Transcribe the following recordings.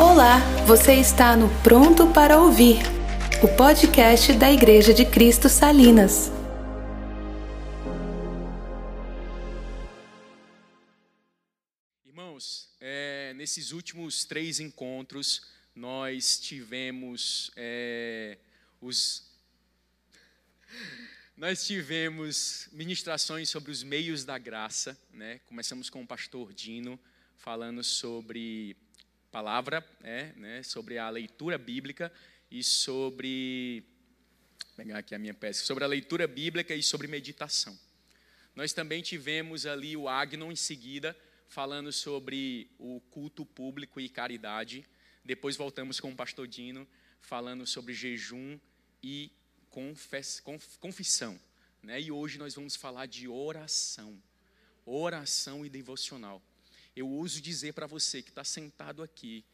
Olá, você está no Pronto para Ouvir, o podcast da Igreja de Cristo Salinas. Irmãos, é, nesses últimos três encontros, nós tivemos é, os. Nós tivemos ministrações sobre os meios da graça, né? Começamos com o pastor Dino falando sobre palavra, é, né, sobre a leitura bíblica e sobre. Vou pegar aqui a minha peça. Sobre a leitura bíblica e sobre meditação. Nós também tivemos ali o Agnon em seguida, falando sobre o culto público e caridade. Depois voltamos com o pastor Dino, falando sobre jejum e confess, conf, confissão. Né? E hoje nós vamos falar de oração. Oração e devocional eu ouso dizer para você que está sentado aqui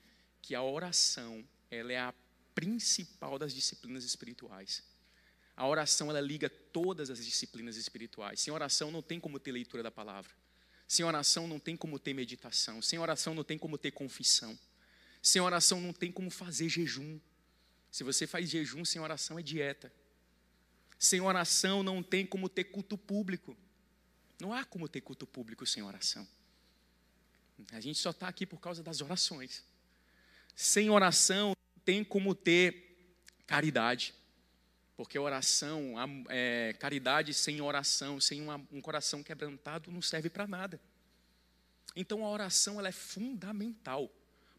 que a oração ela é a principal das disciplinas espirituais. A oração ela liga todas as disciplinas espirituais. Sem oração não tem como ter leitura da palavra. Sem oração não tem como ter meditação. Sem oração não tem como ter confissão. Sem oração não tem como fazer jejum. Se você faz jejum sem oração é dieta. Sem oração não tem como ter culto público. Não há como ter culto público sem oração. A gente só está aqui por causa das orações. Sem oração, não tem como ter caridade. Porque oração, é, caridade sem oração, sem uma, um coração quebrantado, não serve para nada. Então a oração ela é fundamental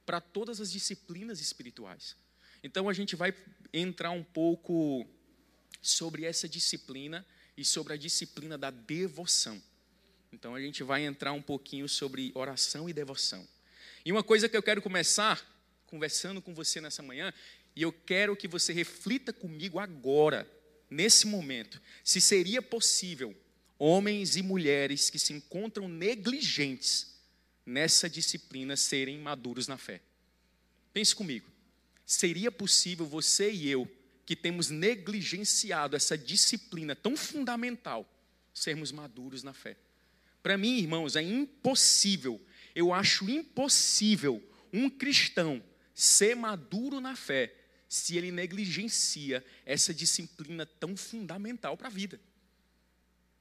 para todas as disciplinas espirituais. Então a gente vai entrar um pouco sobre essa disciplina e sobre a disciplina da devoção. Então a gente vai entrar um pouquinho sobre oração e devoção. E uma coisa que eu quero começar conversando com você nessa manhã, e eu quero que você reflita comigo agora, nesse momento, se seria possível homens e mulheres que se encontram negligentes nessa disciplina serem maduros na fé. Pense comigo. Seria possível você e eu, que temos negligenciado essa disciplina tão fundamental, sermos maduros na fé? Para mim, irmãos, é impossível, eu acho impossível um cristão ser maduro na fé se ele negligencia essa disciplina tão fundamental para a vida.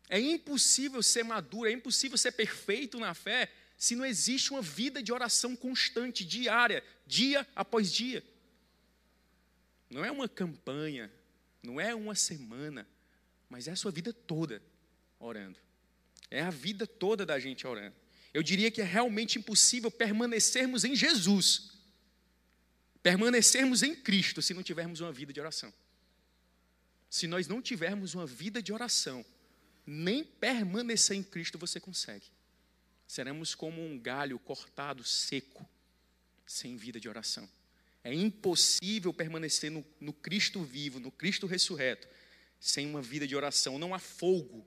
É impossível ser maduro, é impossível ser perfeito na fé se não existe uma vida de oração constante, diária, dia após dia. Não é uma campanha, não é uma semana, mas é a sua vida toda orando. É a vida toda da gente orando. Eu diria que é realmente impossível permanecermos em Jesus, permanecermos em Cristo, se não tivermos uma vida de oração. Se nós não tivermos uma vida de oração, nem permanecer em Cristo você consegue. Seremos como um galho cortado, seco, sem vida de oração. É impossível permanecer no, no Cristo vivo, no Cristo ressurreto, sem uma vida de oração. Não há fogo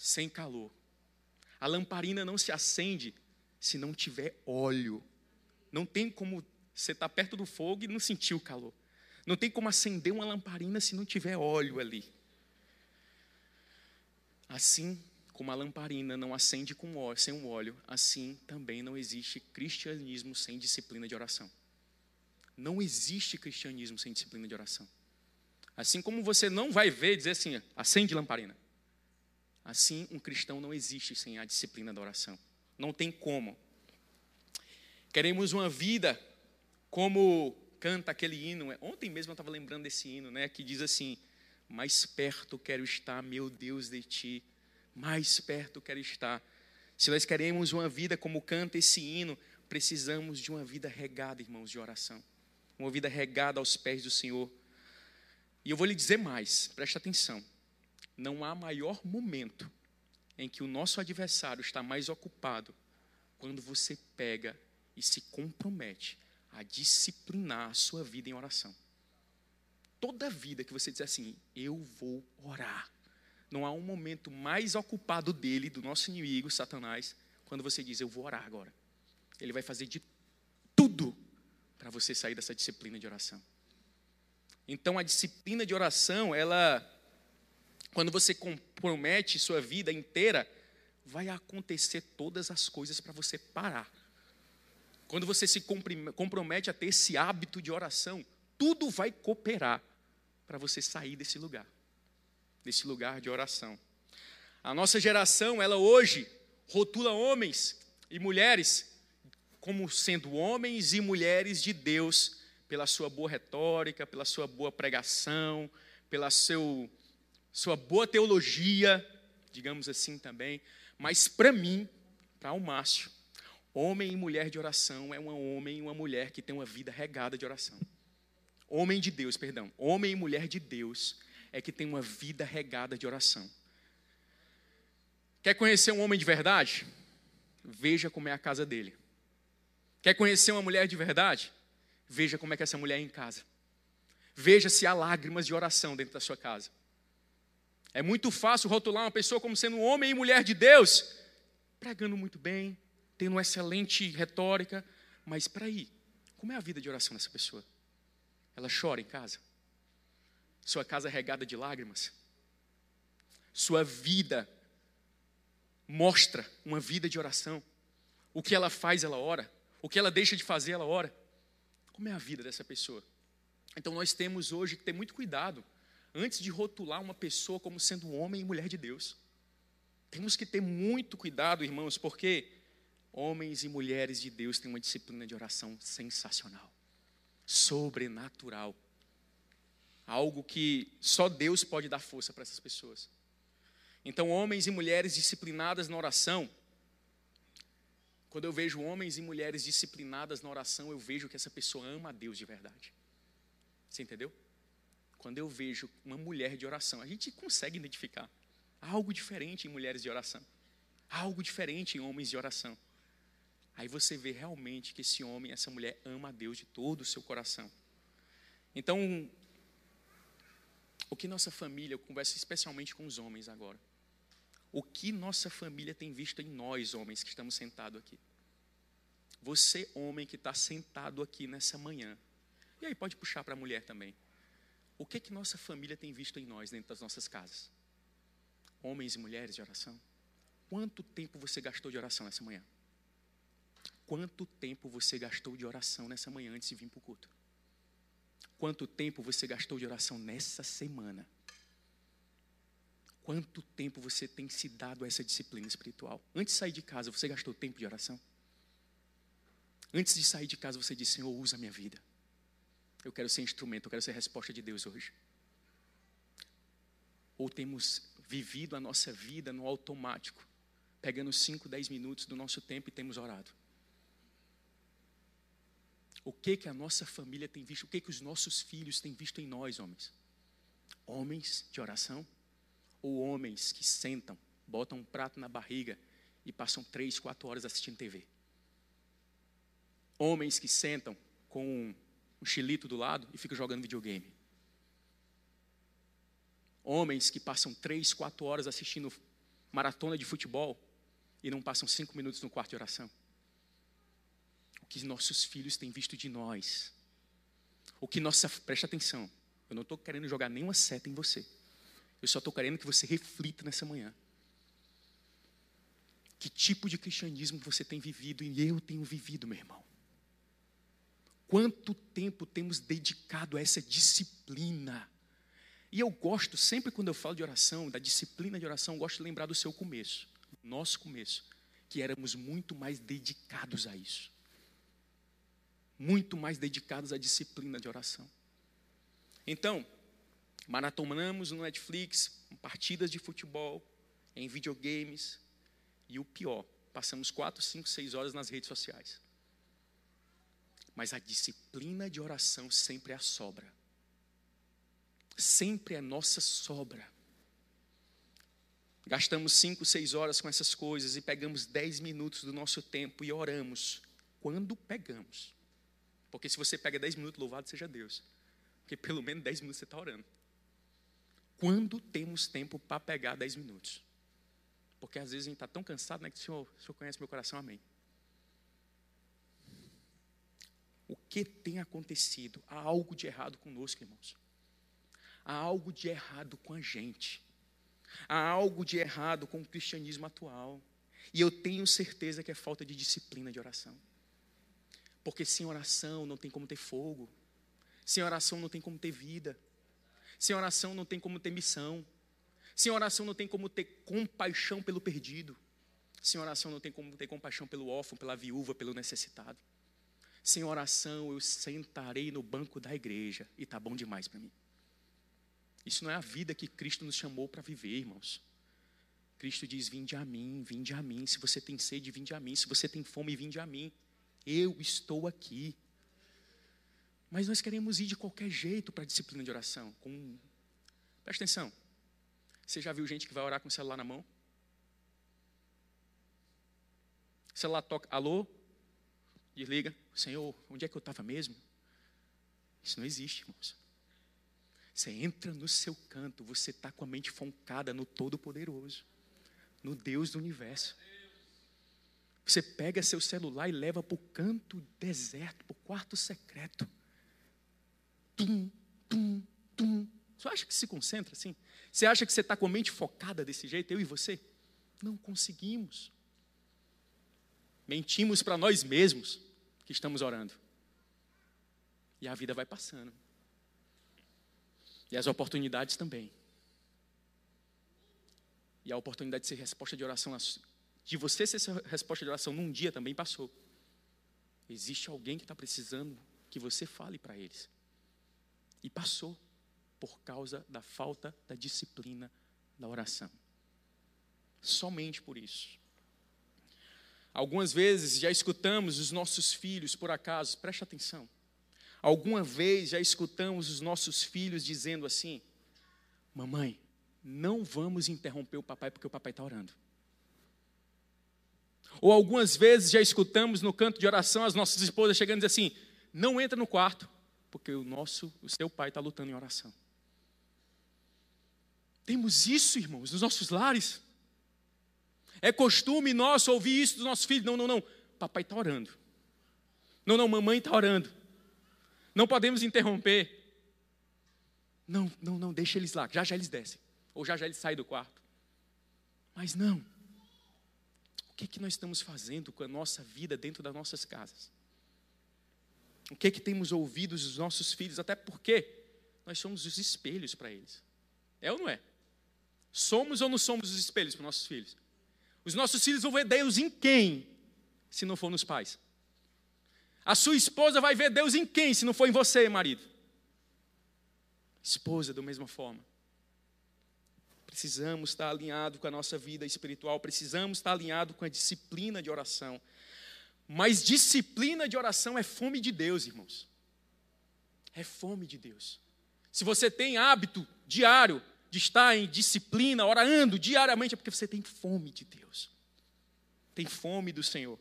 sem calor. A lamparina não se acende se não tiver óleo. Não tem como você estar tá perto do fogo e não sentir o calor. Não tem como acender uma lamparina se não tiver óleo ali. Assim como a lamparina não acende com óleo, sem um óleo, assim também não existe cristianismo sem disciplina de oração. Não existe cristianismo sem disciplina de oração. Assim como você não vai ver dizer assim, acende lamparina. Assim, um cristão não existe sem a disciplina da oração. Não tem como. Queremos uma vida como canta aquele hino. Ontem mesmo eu estava lembrando desse hino, né? Que diz assim: Mais perto quero estar, meu Deus, de ti. Mais perto quero estar. Se nós queremos uma vida como canta esse hino, precisamos de uma vida regada, irmãos, de oração. Uma vida regada aos pés do Senhor. E eu vou lhe dizer mais, preste atenção não há maior momento em que o nosso adversário está mais ocupado quando você pega e se compromete a disciplinar a sua vida em oração. Toda vida que você diz assim, eu vou orar. Não há um momento mais ocupado dele, do nosso inimigo, Satanás, quando você diz, eu vou orar agora. Ele vai fazer de tudo para você sair dessa disciplina de oração. Então, a disciplina de oração, ela quando você compromete sua vida inteira, vai acontecer todas as coisas para você parar. quando você se compromete a ter esse hábito de oração, tudo vai cooperar para você sair desse lugar, desse lugar de oração. A nossa geração, ela hoje rotula homens e mulheres como sendo homens e mulheres de Deus pela sua boa retórica, pela sua boa pregação, pela seu, sua boa teologia, digamos assim também. Mas para mim, para o Márcio, Homem e mulher de oração é um homem e uma mulher que tem uma vida regada de oração. Homem de Deus, perdão. Homem e mulher de Deus é que tem uma vida regada de oração. Quer conhecer um homem de verdade? Veja como é a casa dele. Quer conhecer uma mulher de verdade? Veja como é que essa mulher é em casa. Veja se há lágrimas de oração dentro da sua casa. É muito fácil rotular uma pessoa como sendo homem e mulher de Deus, pregando muito bem, tendo uma excelente retórica, mas para aí, como é a vida de oração dessa pessoa? Ela chora em casa? Sua casa é regada de lágrimas? Sua vida mostra uma vida de oração? O que ela faz, ela ora? O que ela deixa de fazer, ela ora? Como é a vida dessa pessoa? Então nós temos hoje que ter muito cuidado antes de rotular uma pessoa como sendo homem e mulher de Deus. Temos que ter muito cuidado, irmãos, porque Homens e mulheres de Deus têm uma disciplina de oração sensacional, sobrenatural. Algo que só Deus pode dar força para essas pessoas. Então, homens e mulheres disciplinadas na oração, quando eu vejo homens e mulheres disciplinadas na oração, eu vejo que essa pessoa ama a Deus de verdade. Você entendeu? Quando eu vejo uma mulher de oração, a gente consegue identificar algo diferente em mulheres de oração, algo diferente em homens de oração. Aí você vê realmente que esse homem, essa mulher ama a Deus de todo o seu coração. Então, o que nossa família, eu converso especialmente com os homens agora. O que nossa família tem visto em nós, homens, que estamos sentados aqui? Você, homem, que está sentado aqui nessa manhã. E aí, pode puxar para a mulher também. O que que nossa família tem visto em nós, dentro das nossas casas? Homens e mulheres de oração? Quanto tempo você gastou de oração nessa manhã? Quanto tempo você gastou de oração nessa manhã antes de vir para o culto? Quanto tempo você gastou de oração nessa semana? Quanto tempo você tem se dado a essa disciplina espiritual? Antes de sair de casa, você gastou tempo de oração? Antes de sair de casa, você disse: Senhor, usa a minha vida. Eu quero ser instrumento, eu quero ser resposta de Deus hoje. Ou temos vivido a nossa vida no automático, pegando 5, 10 minutos do nosso tempo e temos orado. O que que a nossa família tem visto? O que que os nossos filhos têm visto em nós, homens? Homens de oração ou homens que sentam, botam um prato na barriga e passam três, quatro horas assistindo TV? Homens que sentam com um chilito do lado e ficam jogando videogame. Homens que passam três, quatro horas assistindo maratona de futebol e não passam cinco minutos no quarto de oração que nossos filhos têm visto de nós. O que nossa. Preste atenção. Eu não estou querendo jogar nenhuma seta em você. Eu só estou querendo que você reflita nessa manhã. Que tipo de cristianismo você tem vivido e eu tenho vivido, meu irmão? Quanto tempo temos dedicado a essa disciplina? E eu gosto, sempre quando eu falo de oração, da disciplina de oração, gosto de lembrar do seu começo, nosso começo, que éramos muito mais dedicados a isso muito mais dedicados à disciplina de oração. Então, maratonamos no Netflix, partidas de futebol, em videogames, e o pior, passamos quatro, cinco, seis horas nas redes sociais. Mas a disciplina de oração sempre é a sobra. Sempre é nossa sobra. Gastamos cinco, seis horas com essas coisas e pegamos dez minutos do nosso tempo e oramos. Quando pegamos. Porque se você pega 10 minutos, louvado seja Deus. Porque pelo menos 10 minutos você está orando. Quando temos tempo para pegar 10 minutos? Porque às vezes a gente está tão cansado, né? Que o senhor, o senhor conhece meu coração, amém. O que tem acontecido? Há algo de errado conosco, irmãos. Há algo de errado com a gente. Há algo de errado com o cristianismo atual. E eu tenho certeza que é falta de disciplina de oração. Porque sem oração não tem como ter fogo. Sem oração não tem como ter vida. Sem oração não tem como ter missão. Sem oração não tem como ter compaixão pelo perdido. Sem oração não tem como ter compaixão pelo órfão, pela viúva, pelo necessitado. Sem oração eu sentarei no banco da igreja e tá bom demais para mim. Isso não é a vida que Cristo nos chamou para viver, irmãos. Cristo diz: Vinde a mim, vinde a mim. Se você tem sede, vinde a mim. Se você tem fome, vinde a mim. Eu estou aqui. Mas nós queremos ir de qualquer jeito para a disciplina de oração. Com... Presta atenção. Você já viu gente que vai orar com o celular na mão? O celular toca, alô? Desliga. Senhor, onde é que eu estava mesmo? Isso não existe, irmãos. Você entra no seu canto, você está com a mente focada no Todo-Poderoso, no Deus do universo. Você pega seu celular e leva para o canto deserto, para o quarto secreto. Tum, tum, tum. Você acha que se concentra assim? Você acha que você está com a mente focada desse jeito, eu e você? Não conseguimos. Mentimos para nós mesmos que estamos orando. E a vida vai passando. E as oportunidades também. E a oportunidade de ser resposta de oração, de você ser resposta de oração num dia também passou. Existe alguém que está precisando que você fale para eles. E passou por causa da falta da disciplina da oração. Somente por isso. Algumas vezes já escutamos os nossos filhos, por acaso, preste atenção. Alguma vez já escutamos os nossos filhos dizendo assim: Mamãe, não vamos interromper o papai porque o papai está orando. Ou algumas vezes já escutamos no canto de oração as nossas esposas chegando e dizendo assim: Não entra no quarto, porque o nosso, o seu pai está lutando em oração. Temos isso, irmãos, nos nossos lares. É costume nosso ouvir isso dos nossos filhos. Não, não, não. Papai está orando. Não, não, mamãe está orando. Não podemos interromper. Não, não, não, deixa eles lá. Já já eles descem. Ou já já eles saem do quarto. Mas não. O que, é que nós estamos fazendo com a nossa vida dentro das nossas casas? O que é que temos ouvido dos nossos filhos? Até porque nós somos os espelhos para eles. É ou não é? Somos ou não somos os espelhos para nossos filhos? Os nossos filhos vão ver Deus em quem, se não for nos pais? A sua esposa vai ver Deus em quem, se não for em você, marido? Esposa, da mesma forma. Precisamos estar alinhado com a nossa vida espiritual, precisamos estar alinhado com a disciplina de oração. Mas disciplina de oração é fome de Deus, irmãos. É fome de Deus. Se você tem hábito diário de estar em disciplina, orando diariamente, é porque você tem fome de Deus. Tem fome do Senhor.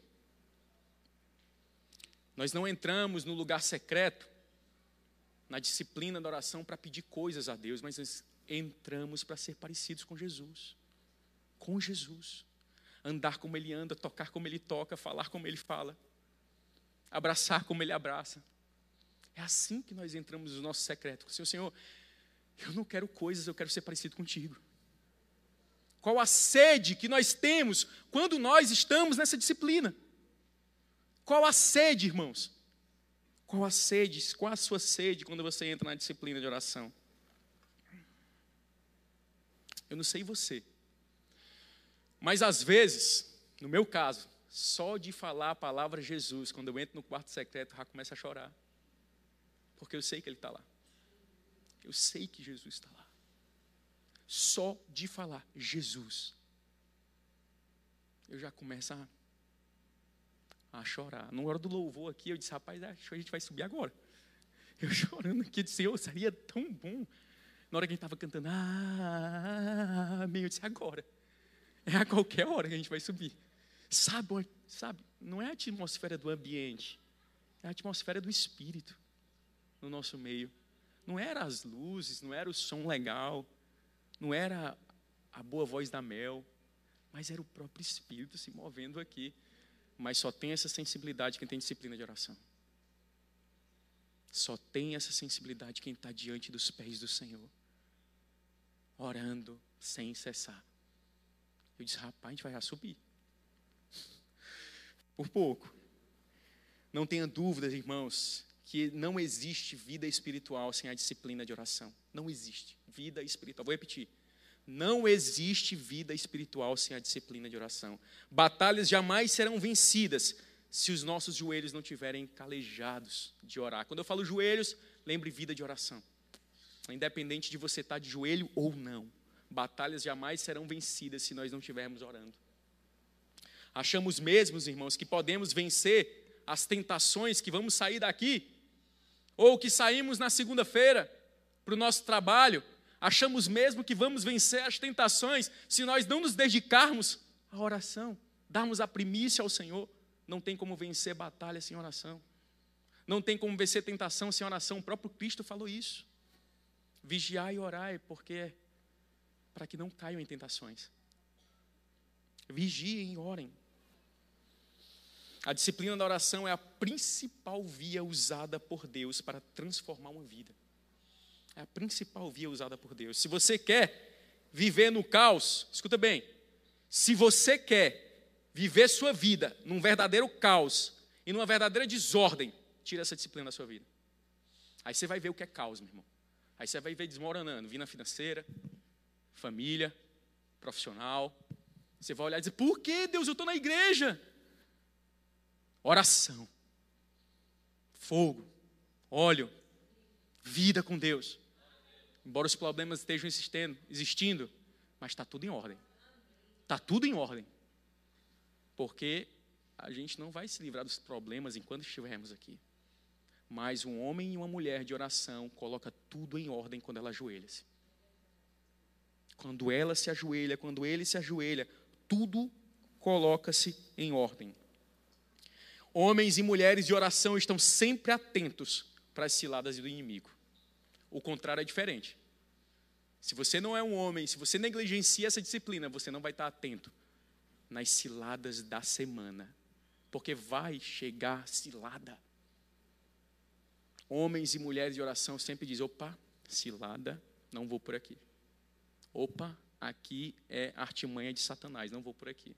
Nós não entramos no lugar secreto, na disciplina da oração, para pedir coisas a Deus, mas nós entramos para ser parecidos com Jesus. Com Jesus. Andar como Ele anda, tocar como Ele toca, falar como Ele fala, abraçar como Ele abraça. É assim que nós entramos no nosso secreto. Senhor, Senhor, eu não quero coisas, eu quero ser parecido contigo. Qual a sede que nós temos quando nós estamos nessa disciplina? Qual a sede, irmãos? Qual a sede? Qual a sua sede quando você entra na disciplina de oração? Eu não sei você, mas às vezes, no meu caso, só de falar a palavra Jesus, quando eu entro no quarto secreto, já começa a chorar, porque eu sei que Ele está lá. Eu sei que Jesus está lá. Só de falar Jesus, eu já começo a, a chorar. Na hora do louvor aqui, eu disse, rapaz, acho que a gente vai subir agora. Eu chorando aqui, eu disse, Senhor, seria tão bom. Na hora que a gente estava cantando, ah, meio eu disse, agora. É a qualquer hora que a gente vai subir. Sabe, sabe, não é a atmosfera do ambiente, é a atmosfera do Espírito no nosso meio. Não era as luzes, não era o som legal, não era a boa voz da Mel, mas era o próprio Espírito se movendo aqui. Mas só tem essa sensibilidade quem tem disciplina de oração. Só tem essa sensibilidade quem está diante dos pés do Senhor, orando sem cessar. Eu disse, rapaz, a gente vai já subir. Por pouco. Não tenha dúvidas, irmãos, que não existe vida espiritual sem a disciplina de oração. Não existe vida espiritual. Vou repetir. Não existe vida espiritual sem a disciplina de oração. Batalhas jamais serão vencidas se os nossos joelhos não tiverem calejados de orar. Quando eu falo joelhos, lembre vida de oração. Independente de você estar de joelho ou não, batalhas jamais serão vencidas se nós não estivermos orando. Achamos mesmos, irmãos, que podemos vencer as tentações que vamos sair daqui, ou que saímos na segunda-feira para o nosso trabalho, achamos mesmo que vamos vencer as tentações se nós não nos dedicarmos à oração, darmos a primícia ao Senhor. Não tem como vencer batalha sem oração. Não tem como vencer tentação sem oração. O próprio Cristo falou isso. Vigiai e orai, porque é para que não caiam em tentações. Vigiem e orem. A disciplina da oração é a principal via usada por Deus para transformar uma vida. É a principal via usada por Deus. Se você quer viver no caos, escuta bem. Se você quer viver sua vida num verdadeiro caos e numa verdadeira desordem, tira essa disciplina da sua vida. Aí você vai ver o que é caos, meu irmão. Aí você vai ver desmoronando, vida financeira, família, profissional. Você vai olhar e dizer: por que Deus, eu estou na igreja? Oração, fogo, óleo, vida com Deus. Embora os problemas estejam existindo, existindo mas está tudo em ordem. Está tudo em ordem porque a gente não vai se livrar dos problemas enquanto estivermos aqui. Mas um homem e uma mulher de oração coloca tudo em ordem quando ela ajoelha-se. Quando ela se ajoelha, quando ele se ajoelha, tudo coloca-se em ordem. Homens e mulheres de oração estão sempre atentos para as ciladas do inimigo. O contrário é diferente. Se você não é um homem, se você negligencia essa disciplina, você não vai estar atento nas ciladas da semana, porque vai chegar cilada. Homens e mulheres de oração sempre dizem: opa, cilada, não vou por aqui. Opa, aqui é artimanha de Satanás, não vou por aqui.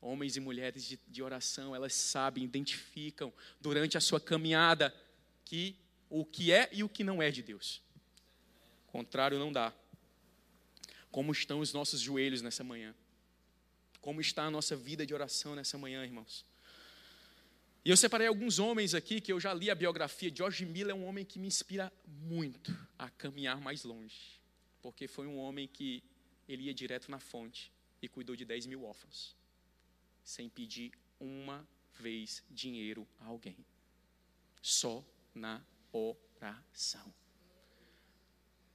Homens e mulheres de, de oração, elas sabem, identificam durante a sua caminhada que o que é e o que não é de Deus. Contrário não dá. Como estão os nossos joelhos nessa manhã? Como está a nossa vida de oração nessa manhã, irmãos? E eu separei alguns homens aqui que eu já li a biografia. George Miller é um homem que me inspira muito a caminhar mais longe, porque foi um homem que ele ia direto na fonte e cuidou de 10 mil órfãos, sem pedir uma vez dinheiro a alguém, só na oração.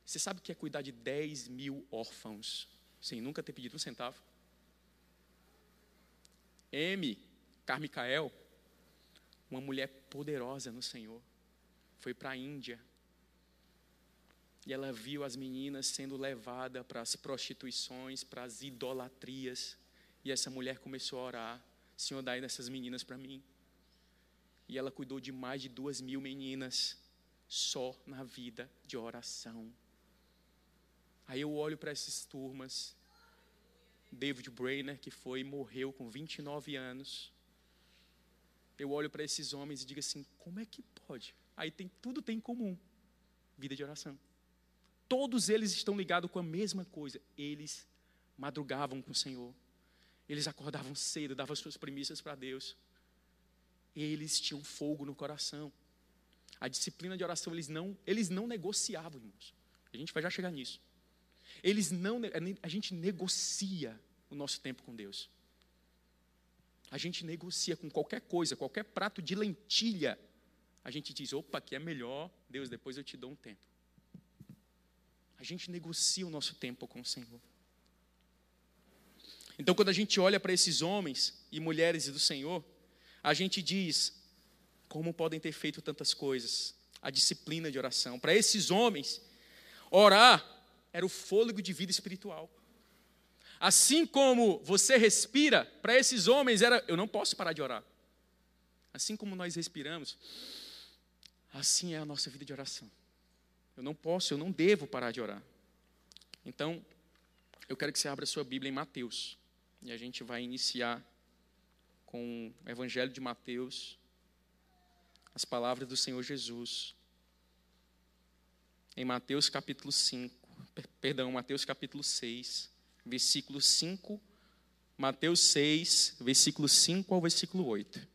Você sabe o que é cuidar de 10 mil órfãos sem nunca ter pedido um centavo? M. Carmicael, uma mulher poderosa no Senhor, foi para a Índia. E ela viu as meninas sendo levadas para as prostituições, para as idolatrias. E essa mulher começou a orar: Senhor, dai dessas meninas para mim. E ela cuidou de mais de duas mil meninas, só na vida de oração. Aí eu olho para essas turmas David Brainer, que foi e morreu com 29 anos. Eu olho para esses homens e digo assim: como é que pode? Aí tem tudo tem em comum: vida de oração. Todos eles estão ligados com a mesma coisa. Eles madrugavam com o Senhor. Eles acordavam cedo, davam suas premissas para Deus. Eles tinham fogo no coração. A disciplina de oração eles não, eles não negociavam, irmãos. A gente vai já chegar nisso. Eles não, a gente negocia o nosso tempo com Deus. A gente negocia com qualquer coisa, qualquer prato de lentilha. A gente diz: opa, aqui é melhor, Deus, depois eu te dou um tempo. A gente negocia o nosso tempo com o Senhor. Então, quando a gente olha para esses homens e mulheres do Senhor, a gente diz: como podem ter feito tantas coisas? A disciplina de oração. Para esses homens, orar era o fôlego de vida espiritual. Assim como você respira, para esses homens era, eu não posso parar de orar. Assim como nós respiramos, assim é a nossa vida de oração. Eu não posso, eu não devo parar de orar. Então, eu quero que você abra sua Bíblia em Mateus. E a gente vai iniciar com o Evangelho de Mateus, as palavras do Senhor Jesus. Em Mateus capítulo 5, perdão, Mateus capítulo 6, versículo 5, Mateus 6, versículo 5 ao versículo 8.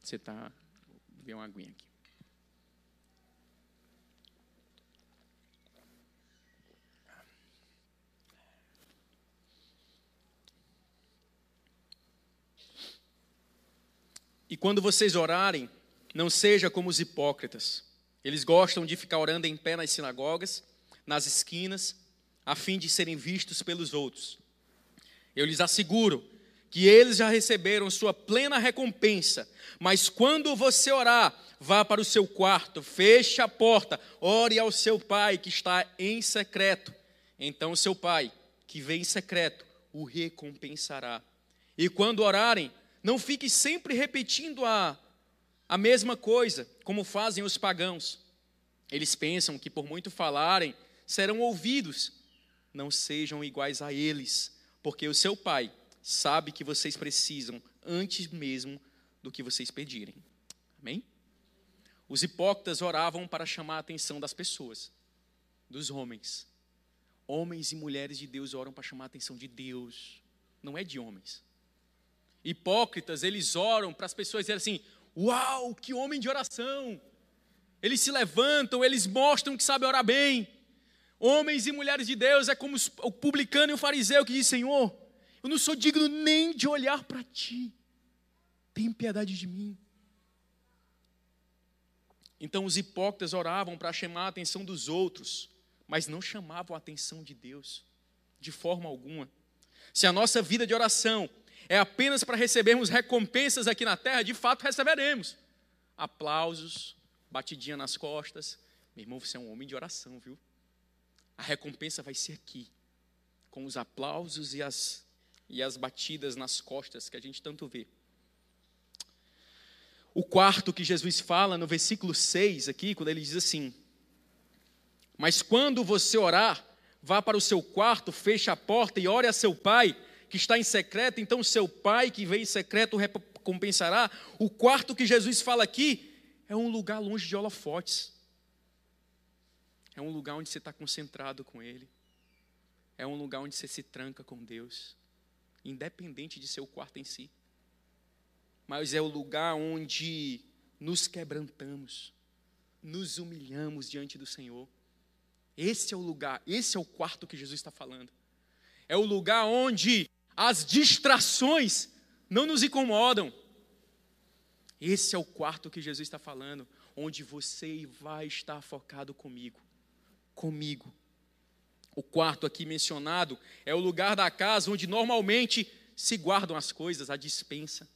Você está. Vou ver uma aguinha aqui. E quando vocês orarem, não seja como os hipócritas. Eles gostam de ficar orando em pé nas sinagogas, nas esquinas, a fim de serem vistos pelos outros. Eu lhes asseguro que eles já receberam sua plena recompensa. Mas quando você orar, vá para o seu quarto, feche a porta, ore ao seu pai que está em secreto. Então seu pai, que vem em secreto, o recompensará. E quando orarem, não fique sempre repetindo a, a mesma coisa, como fazem os pagãos. Eles pensam que por muito falarem, serão ouvidos. Não sejam iguais a eles, porque o seu Pai sabe que vocês precisam antes mesmo do que vocês pedirem. Amém? Os hipócritas oravam para chamar a atenção das pessoas, dos homens. Homens e mulheres de Deus oram para chamar a atenção de Deus, não é de homens hipócritas, eles oram para as pessoas dizerem assim: Uau, que homem de oração! Eles se levantam, eles mostram que sabem orar bem. Homens e mulheres de Deus é como o publicano e o fariseu que diz: Senhor, eu não sou digno nem de olhar para ti. Tem piedade de mim. Então os hipócritas oravam para chamar a atenção dos outros, mas não chamavam a atenção de Deus, de forma alguma. Se a nossa vida de oração é apenas para recebermos recompensas aqui na terra, de fato receberemos. Aplausos, batidinha nas costas. Meu irmão, você é um homem de oração, viu? A recompensa vai ser aqui, com os aplausos e as, e as batidas nas costas que a gente tanto vê. O quarto que Jesus fala no versículo 6 aqui, quando ele diz assim: Mas quando você orar, vá para o seu quarto, feche a porta e ore a seu pai que está em secreto, então seu pai que veio em secreto recompensará. O quarto que Jesus fala aqui é um lugar longe de holofotes. É um lugar onde você está concentrado com Ele. É um lugar onde você se tranca com Deus, independente de seu quarto em si. Mas é o lugar onde nos quebrantamos, nos humilhamos diante do Senhor. Esse é o lugar, esse é o quarto que Jesus está falando. É o lugar onde as distrações não nos incomodam. Esse é o quarto que Jesus está falando, onde você vai estar focado comigo. Comigo. O quarto aqui mencionado é o lugar da casa onde normalmente se guardam as coisas, a dispensa.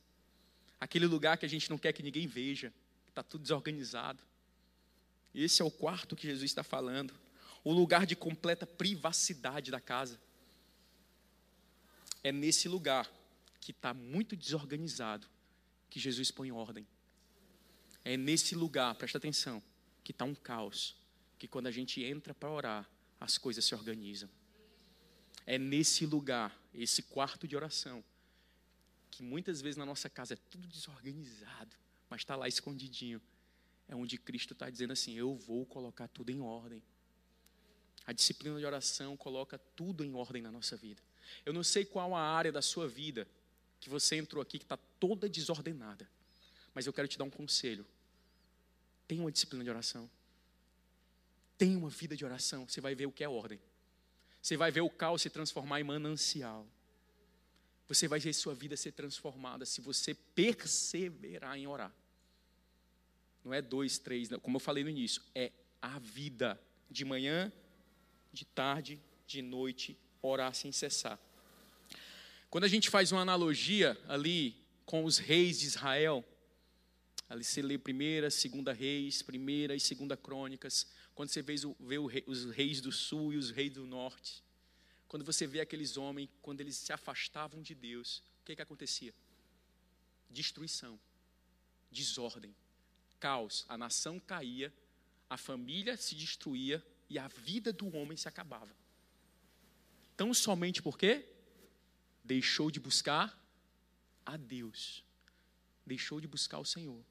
Aquele lugar que a gente não quer que ninguém veja, está tudo desorganizado. Esse é o quarto que Jesus está falando. O lugar de completa privacidade da casa. É nesse lugar que está muito desorganizado que Jesus põe ordem. É nesse lugar, presta atenção, que está um caos, que quando a gente entra para orar, as coisas se organizam. É nesse lugar, esse quarto de oração, que muitas vezes na nossa casa é tudo desorganizado, mas está lá escondidinho. É onde Cristo está dizendo assim: Eu vou colocar tudo em ordem. A disciplina de oração coloca tudo em ordem na nossa vida. Eu não sei qual a área da sua vida que você entrou aqui que está toda desordenada, mas eu quero te dar um conselho. Tenha uma disciplina de oração. Tenha uma vida de oração. Você vai ver o que é ordem. Você vai ver o caos se transformar em manancial. Você vai ver sua vida ser transformada se você perseverar em orar. Não é dois, três, não. como eu falei no início, é a vida de manhã, de tarde, de noite, orar sem cessar. Quando a gente faz uma analogia ali com os reis de Israel, ali você lê primeira, segunda reis, primeira e segunda crônicas, quando você vê, os reis do sul e os reis do norte, quando você vê aqueles homens, quando eles se afastavam de Deus, o que, que acontecia? Destruição, desordem, caos, a nação caía, a família se destruía e a vida do homem se acabava. Tão somente por quê? deixou de buscar a Deus, deixou de buscar o Senhor.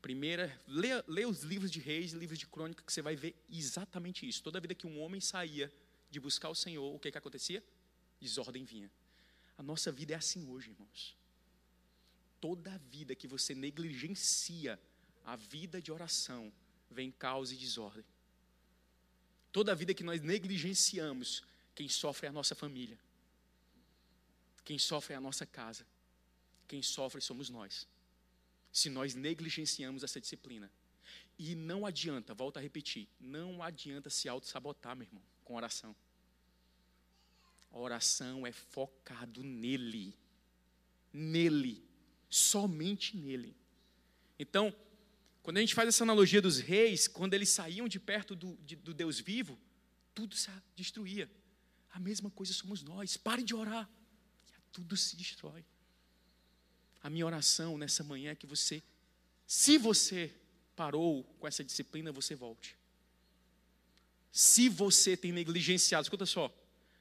Primeira, lê os livros de reis e livros de crônica que você vai ver exatamente isso. Toda vida que um homem saía de buscar o Senhor, o que, que acontecia? Desordem vinha. A nossa vida é assim hoje, irmãos. Toda vida que você negligencia a vida de oração, vem caos e desordem. Toda vida que nós negligenciamos, quem sofre é a nossa família. Quem sofre é a nossa casa. Quem sofre somos nós. Se nós negligenciamos essa disciplina. E não adianta, volto a repetir, não adianta se auto-sabotar, meu irmão, com oração. A oração é focado nele. Nele. Somente nele. Então, quando a gente faz essa analogia dos reis, quando eles saíam de perto do, de, do Deus vivo, tudo se destruía. A mesma coisa somos nós. Pare de orar. Tudo se destrói. A minha oração nessa manhã é que você, se você parou com essa disciplina, você volte. Se você tem negligenciado, escuta só,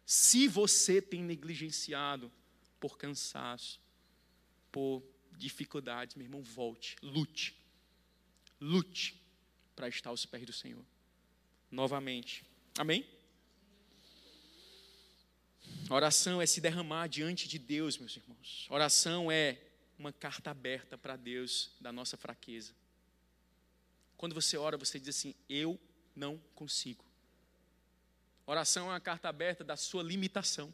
se você tem negligenciado por cansaço, por dificuldades, meu irmão, volte, lute. Lute para estar aos pés do Senhor. Novamente. Amém? Oração é se derramar diante de Deus, meus irmãos. Oração é uma carta aberta para Deus da nossa fraqueza. Quando você ora, você diz assim: Eu não consigo. Oração é uma carta aberta da sua limitação,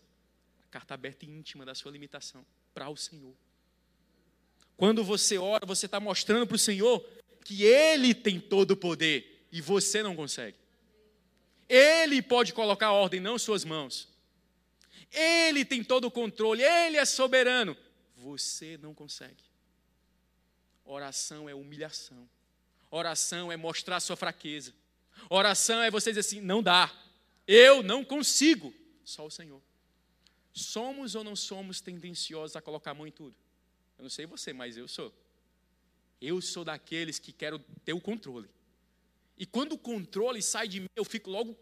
a carta aberta e íntima da sua limitação para o Senhor. Quando você ora, você está mostrando para o Senhor que Ele tem todo o poder e você não consegue. Ele pode colocar ordem, não suas mãos. Ele tem todo o controle, Ele é soberano. Você não consegue. Oração é humilhação. Oração é mostrar sua fraqueza. Oração é você dizer assim: não dá, eu não consigo. Só o Senhor. Somos ou não somos tendenciosos a colocar a mão em tudo? Eu não sei você, mas eu sou. Eu sou daqueles que quero ter o controle. E quando o controle sai de mim, eu fico logo.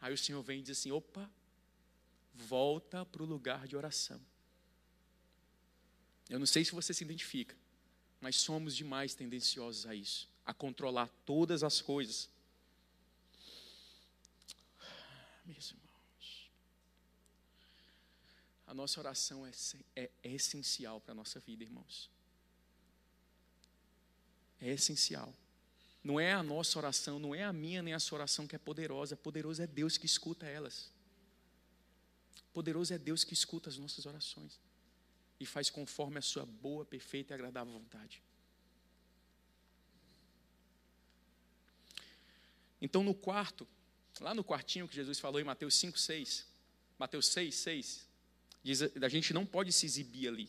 Aí o Senhor vem e diz assim: opa, volta para o lugar de oração. Eu não sei se você se identifica, mas somos demais tendenciosos a isso, a controlar todas as coisas. Meus irmãos, a nossa oração é, é, é essencial para a nossa vida, irmãos é essencial. Não é a nossa oração, não é a minha nem a sua oração que é poderosa. Poderoso é Deus que escuta elas. Poderoso é Deus que escuta as nossas orações e faz conforme a sua boa, perfeita e agradável vontade. Então, no quarto, lá no quartinho que Jesus falou em Mateus 5, 6, Mateus 6, 6, diz a gente não pode se exibir ali.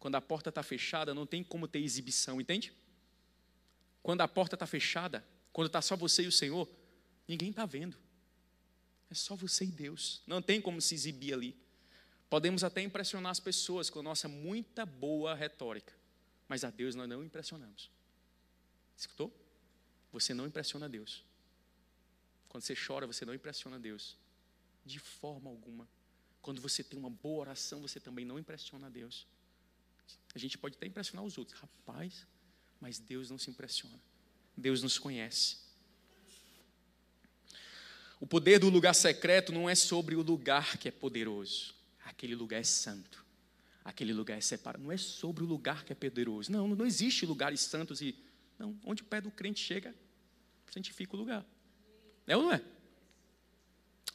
Quando a porta está fechada, não tem como ter exibição, entende? Quando a porta está fechada, quando está só você e o Senhor, ninguém está vendo. É só você e Deus. Não tem como se exibir ali. Podemos até impressionar as pessoas com a nossa muita boa retórica, mas a Deus nós não impressionamos. Escutou? Você não impressiona Deus. Quando você chora, você não impressiona Deus. De forma alguma. Quando você tem uma boa oração, você também não impressiona Deus. A gente pode até impressionar os outros. Rapaz, mas Deus não se impressiona. Deus nos conhece. O poder do lugar secreto não é sobre o lugar que é poderoso. Aquele lugar é santo. Aquele lugar é separado. Não é sobre o lugar que é poderoso. Não, não existe lugares santos e. Não, onde o pé do crente chega, santifica o lugar. É ou não é?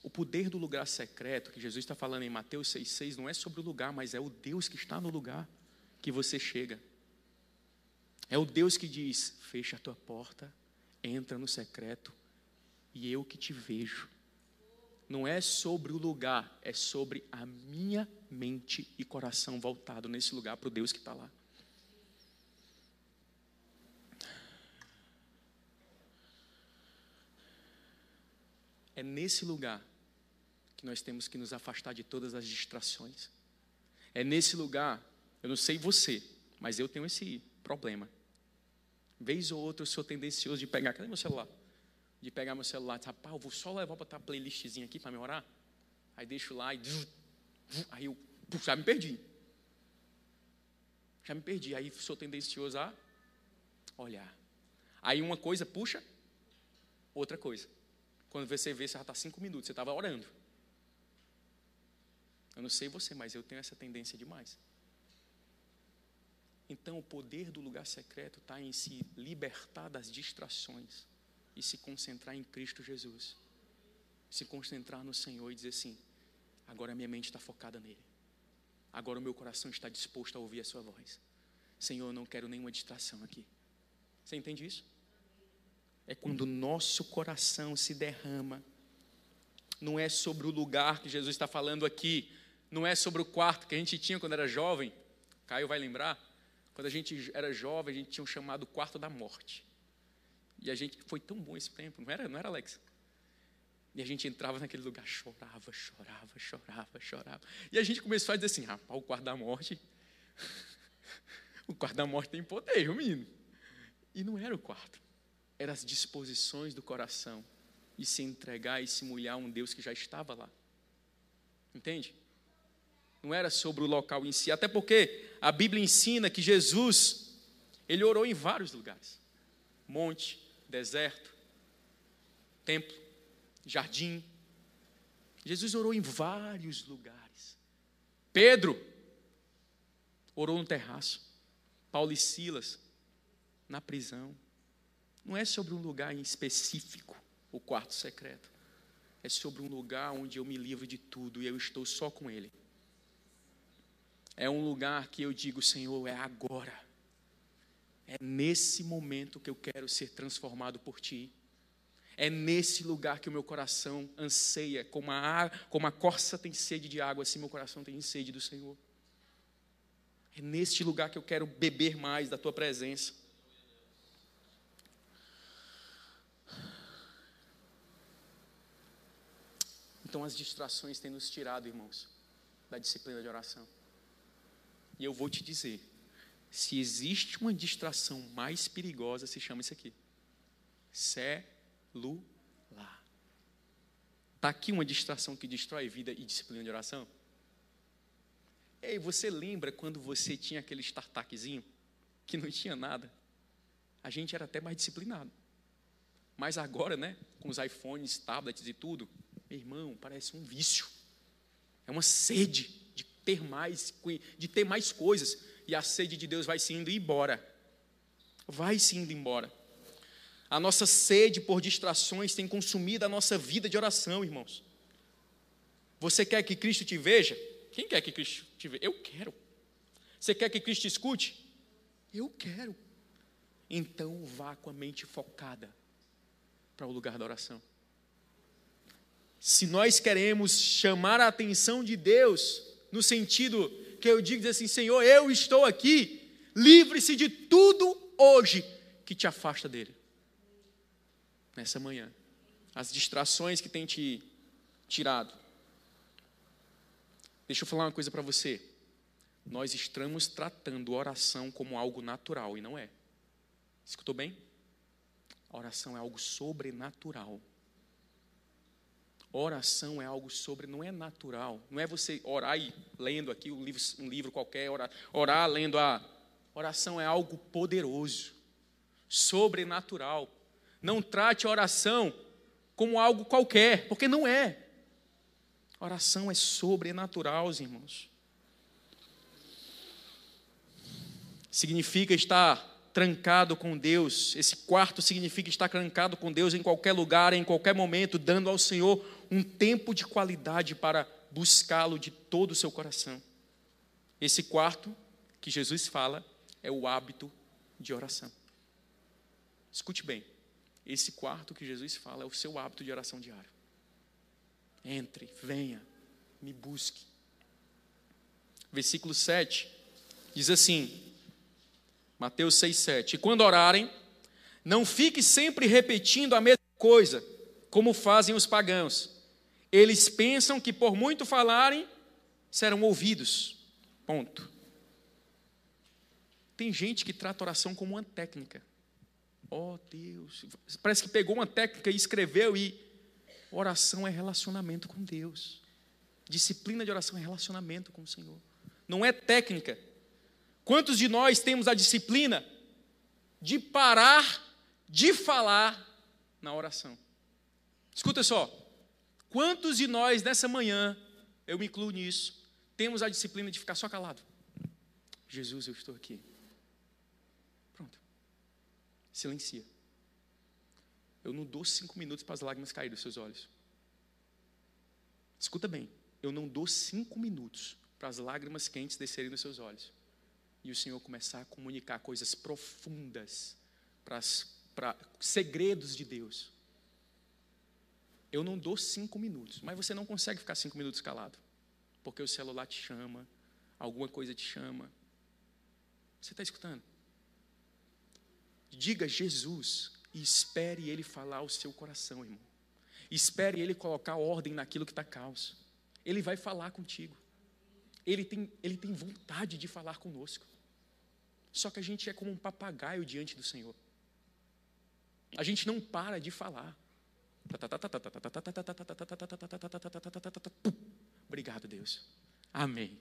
O poder do lugar secreto, que Jesus está falando em Mateus 6,6, não é sobre o lugar, mas é o Deus que está no lugar que você chega. É o Deus que diz: fecha a tua porta, entra no secreto e eu que te vejo. Não é sobre o lugar, é sobre a minha mente e coração voltado nesse lugar para o Deus que está lá. É nesse lugar que nós temos que nos afastar de todas as distrações. É nesse lugar, eu não sei você, mas eu tenho esse problema. Vez ou outra eu sou tendencioso de pegar, cadê meu celular? De pegar meu celular e dizer, rapaz, eu vou só levar para a playlistzinha aqui para me orar. Aí deixo lá e aí eu já me perdi. Já me perdi. Aí sou tendencioso a olhar. Aí uma coisa puxa, outra coisa. Quando você vê, você já está cinco minutos, você estava orando. Eu não sei você, mas eu tenho essa tendência demais. Então, o poder do lugar secreto está em se libertar das distrações e se concentrar em Cristo Jesus. Se concentrar no Senhor e dizer assim: agora minha mente está focada nele. Agora o meu coração está disposto a ouvir a Sua voz. Senhor, eu não quero nenhuma distração aqui. Você entende isso? É quando o nosso coração se derrama. Não é sobre o lugar que Jesus está falando aqui. Não é sobre o quarto que a gente tinha quando era jovem. Caio vai lembrar quando a gente era jovem, a gente tinha um chamado quarto da morte. E a gente foi tão bom esse tempo, não era, não era Alex? E a gente entrava naquele lugar, chorava, chorava, chorava, chorava. E a gente começou a dizer assim: rapaz, o quarto da morte. o quarto da morte tem poder, o menino. E não era o quarto, eram as disposições do coração e se entregar e se molhar a um Deus que já estava lá. Entende? Não era sobre o local em si, até porque a Bíblia ensina que Jesus, ele orou em vários lugares: monte, deserto, templo, jardim. Jesus orou em vários lugares. Pedro orou no terraço. Paulo e Silas na prisão. Não é sobre um lugar em específico, o quarto secreto. É sobre um lugar onde eu me livro de tudo e eu estou só com Ele. É um lugar que eu digo, Senhor, é agora. É nesse momento que eu quero ser transformado por Ti. É nesse lugar que o meu coração anseia, como a, como a corça tem sede de água, assim meu coração tem sede do Senhor. É neste lugar que eu quero beber mais da Tua presença. Então as distrações têm nos tirado, irmãos, da disciplina de oração. E eu vou te dizer: se existe uma distração mais perigosa, se chama isso aqui: celular. Está aqui uma distração que destrói vida e disciplina de oração? Ei, você lembra quando você tinha aquele startupzinho que não tinha nada? A gente era até mais disciplinado. Mas agora, né, com os iPhones, tablets e tudo, meu irmão, parece um vício. É uma sede ter mais, de ter mais coisas, e a sede de Deus vai se indo embora. Vai se indo embora. A nossa sede por distrações tem consumido a nossa vida de oração, irmãos. Você quer que Cristo te veja? Quem quer que Cristo te veja? Eu quero. Você quer que Cristo te escute? Eu quero. Então vá com a mente focada para o lugar da oração. Se nós queremos chamar a atenção de Deus, no sentido que eu digo assim: Senhor, eu estou aqui, livre-se de tudo hoje que te afasta dele. Nessa manhã, as distrações que tem te tirado. Deixa eu falar uma coisa para você. Nós estamos tratando oração como algo natural e não é. Escutou bem? A oração é algo sobrenatural. Oração é algo sobre, não é natural. Não é você orar e lendo aqui um livro, um livro qualquer, orar, orar lendo a. Oração é algo poderoso, sobrenatural. Não trate a oração como algo qualquer, porque não é. Oração é sobrenatural, irmãos. Significa estar trancado com Deus. Esse quarto significa estar trancado com Deus em qualquer lugar, em qualquer momento, dando ao Senhor um tempo de qualidade para buscá-lo de todo o seu coração. Esse quarto que Jesus fala é o hábito de oração. Escute bem, esse quarto que Jesus fala é o seu hábito de oração diário. Entre, venha, me busque. Versículo 7 diz assim: Mateus 6, 7. E quando orarem, não fique sempre repetindo a mesma coisa, como fazem os pagãos. Eles pensam que por muito falarem, serão ouvidos. Ponto. Tem gente que trata oração como uma técnica. Oh Deus, parece que pegou uma técnica e escreveu e oração é relacionamento com Deus. Disciplina de oração é relacionamento com o Senhor. Não é técnica. Quantos de nós temos a disciplina de parar de falar na oração? Escuta só. Quantos de nós nessa manhã, eu me incluo nisso, temos a disciplina de ficar só calado? Jesus, eu estou aqui. Pronto. Silencia. Eu não dou cinco minutos para as lágrimas caírem dos seus olhos. Escuta bem. Eu não dou cinco minutos para as lágrimas quentes descerem dos seus olhos. E o Senhor começar a comunicar coisas profundas para, para segredos de Deus. Eu não dou cinco minutos, mas você não consegue ficar cinco minutos calado, porque o celular te chama, alguma coisa te chama. Você está escutando? Diga Jesus e espere Ele falar ao seu coração, irmão. Espere Ele colocar ordem naquilo que está caos. Ele vai falar contigo. Ele tem, ele tem vontade de falar conosco. Só que a gente é como um papagaio diante do Senhor. A gente não para de falar. Obrigado, Deus. Amém.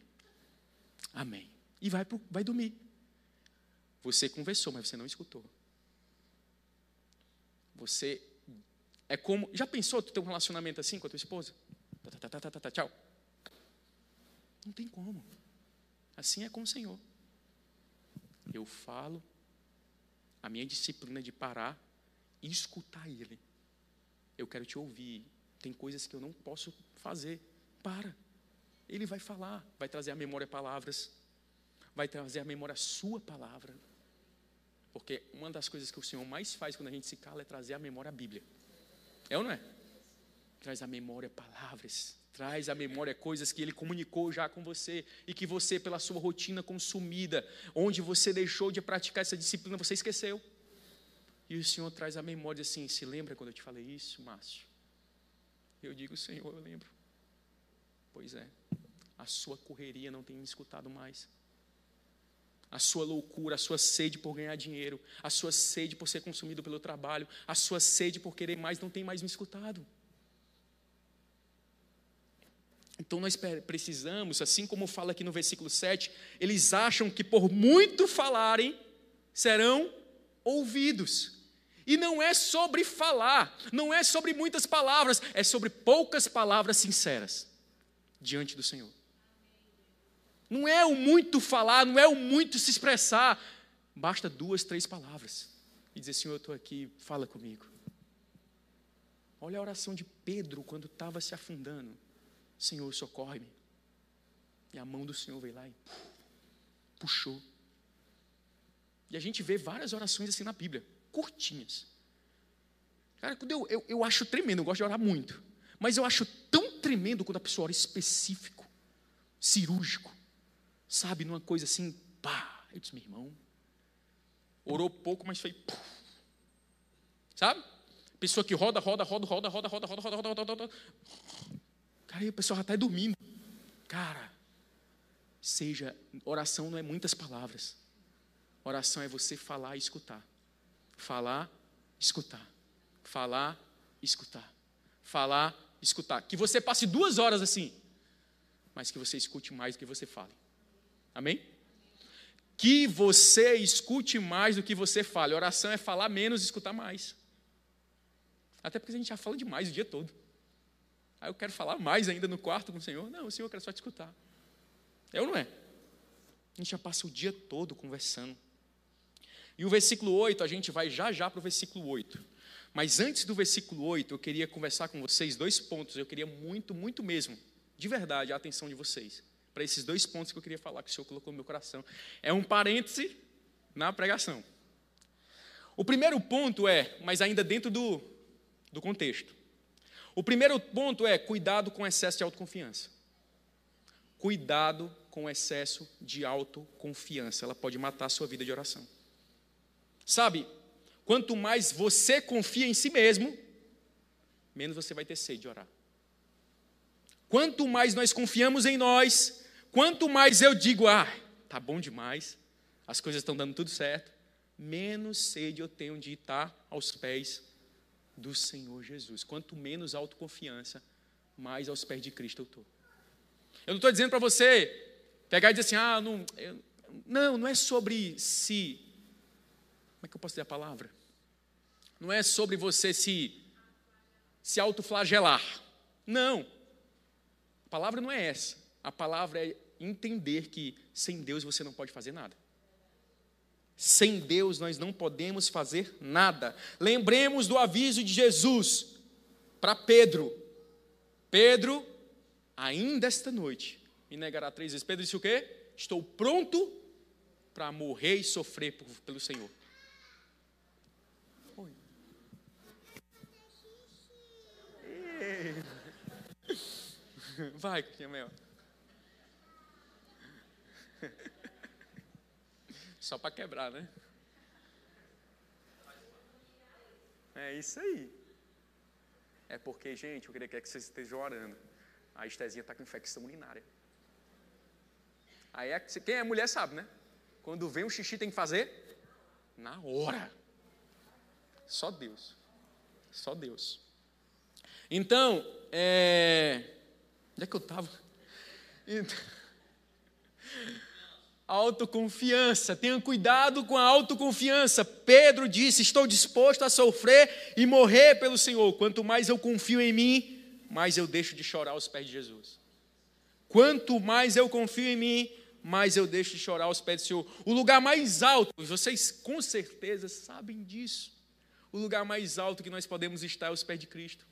Amém. E vai, pro, vai dormir. Você conversou, mas você não escutou. Você é como. Já pensou tu ter um relacionamento assim com a tua esposa? Tá, tá, tá, tchau. Não tem como. Assim é com o Senhor. Eu falo, a minha disciplina de parar e escutar Ele. Eu quero te ouvir. Tem coisas que eu não posso fazer. Para. Ele vai falar, vai trazer à memória palavras, vai trazer à memória a sua palavra. Porque uma das coisas que o Senhor mais faz quando a gente se cala é trazer à memória a Bíblia. É ou não é? Traz à memória palavras, traz à memória coisas que ele comunicou já com você e que você, pela sua rotina consumida, onde você deixou de praticar essa disciplina, você esqueceu. E o Senhor traz à memória assim: se lembra quando eu te falei isso, Márcio? Eu digo, Senhor, eu lembro. Pois é, a sua correria não tem me escutado mais a sua loucura, a sua sede por ganhar dinheiro, a sua sede por ser consumido pelo trabalho, a sua sede por querer mais, não tem mais me escutado. Então nós precisamos, assim como fala aqui no versículo 7, eles acham que por muito falarem serão ouvidos. E não é sobre falar, não é sobre muitas palavras, é sobre poucas palavras sinceras diante do Senhor. Não é o muito falar, não é o muito se expressar. Basta duas, três palavras. E dizer, Senhor, eu estou aqui, fala comigo. Olha a oração de Pedro quando estava se afundando. Senhor, socorre-me. E a mão do Senhor veio lá e puxou. E a gente vê várias orações assim na Bíblia, curtinhas. Cara, quando eu, eu, eu acho tremendo, eu gosto de orar muito. Mas eu acho tão tremendo quando a pessoa ora específico, cirúrgico sabe, numa coisa assim, pá. Eu disse, meu irmão, orou pouco, mas foi. Puf. Sabe? Pessoa que roda, roda, roda, roda, roda, roda, roda, roda, roda, roda, roda. Cara, aí a pessoa já está dormindo. Cara, seja, oração não é muitas palavras. Oração é você falar e escutar. Falar, escutar. Falar, escutar. Falar, escutar. Que você passe duas horas assim, mas que você escute mais do que você fale. Amém? Que você escute mais do que você fale. Oração é falar menos e escutar mais. Até porque a gente já fala demais o dia todo. Aí eu quero falar mais ainda no quarto com o Senhor. Não, o Senhor quer só te escutar. É ou não é? A gente já passa o dia todo conversando. E o versículo 8, a gente vai já já para o versículo 8. Mas antes do versículo 8, eu queria conversar com vocês dois pontos. Eu queria muito, muito mesmo, de verdade, a atenção de vocês para esses dois pontos que eu queria falar, que o Senhor colocou no meu coração. É um parêntese na pregação. O primeiro ponto é, mas ainda dentro do, do contexto. O primeiro ponto é cuidado com excesso de autoconfiança. Cuidado com excesso de autoconfiança. Ela pode matar a sua vida de oração. Sabe, quanto mais você confia em si mesmo, menos você vai ter sede de orar. Quanto mais nós confiamos em nós, Quanto mais eu digo, ah, tá bom demais, as coisas estão dando tudo certo, menos sede eu tenho de estar aos pés do Senhor Jesus. Quanto menos autoconfiança, mais aos pés de Cristo eu estou. Eu não estou dizendo para você pegar e dizer assim, ah, não, eu, não, não é sobre se. Como é que eu posso dizer a palavra? Não é sobre você se, se autoflagelar. Não. A palavra não é essa. A palavra é entender que sem Deus você não pode fazer nada. Sem Deus nós não podemos fazer nada. Lembremos do aviso de Jesus para Pedro. Pedro, ainda esta noite, me negará três vezes. Pedro disse o quê? Estou pronto para morrer e sofrer pelo Senhor. Vai, Mel. Só para quebrar, né? É isso aí. É porque, gente, eu queria que vocês estejam orando. A Estezinha está com infecção urinária. Aí, é, quem é mulher sabe, né? Quando vem o xixi, tem que fazer na hora. Só Deus. Só Deus. Então, é... onde é que eu estava? Então... Autoconfiança, tenha cuidado com a autoconfiança. Pedro disse: Estou disposto a sofrer e morrer pelo Senhor. Quanto mais eu confio em mim, mais eu deixo de chorar aos pés de Jesus. Quanto mais eu confio em mim, mais eu deixo de chorar aos pés do Senhor. O lugar mais alto, vocês com certeza sabem disso. O lugar mais alto que nós podemos estar é aos pés de Cristo.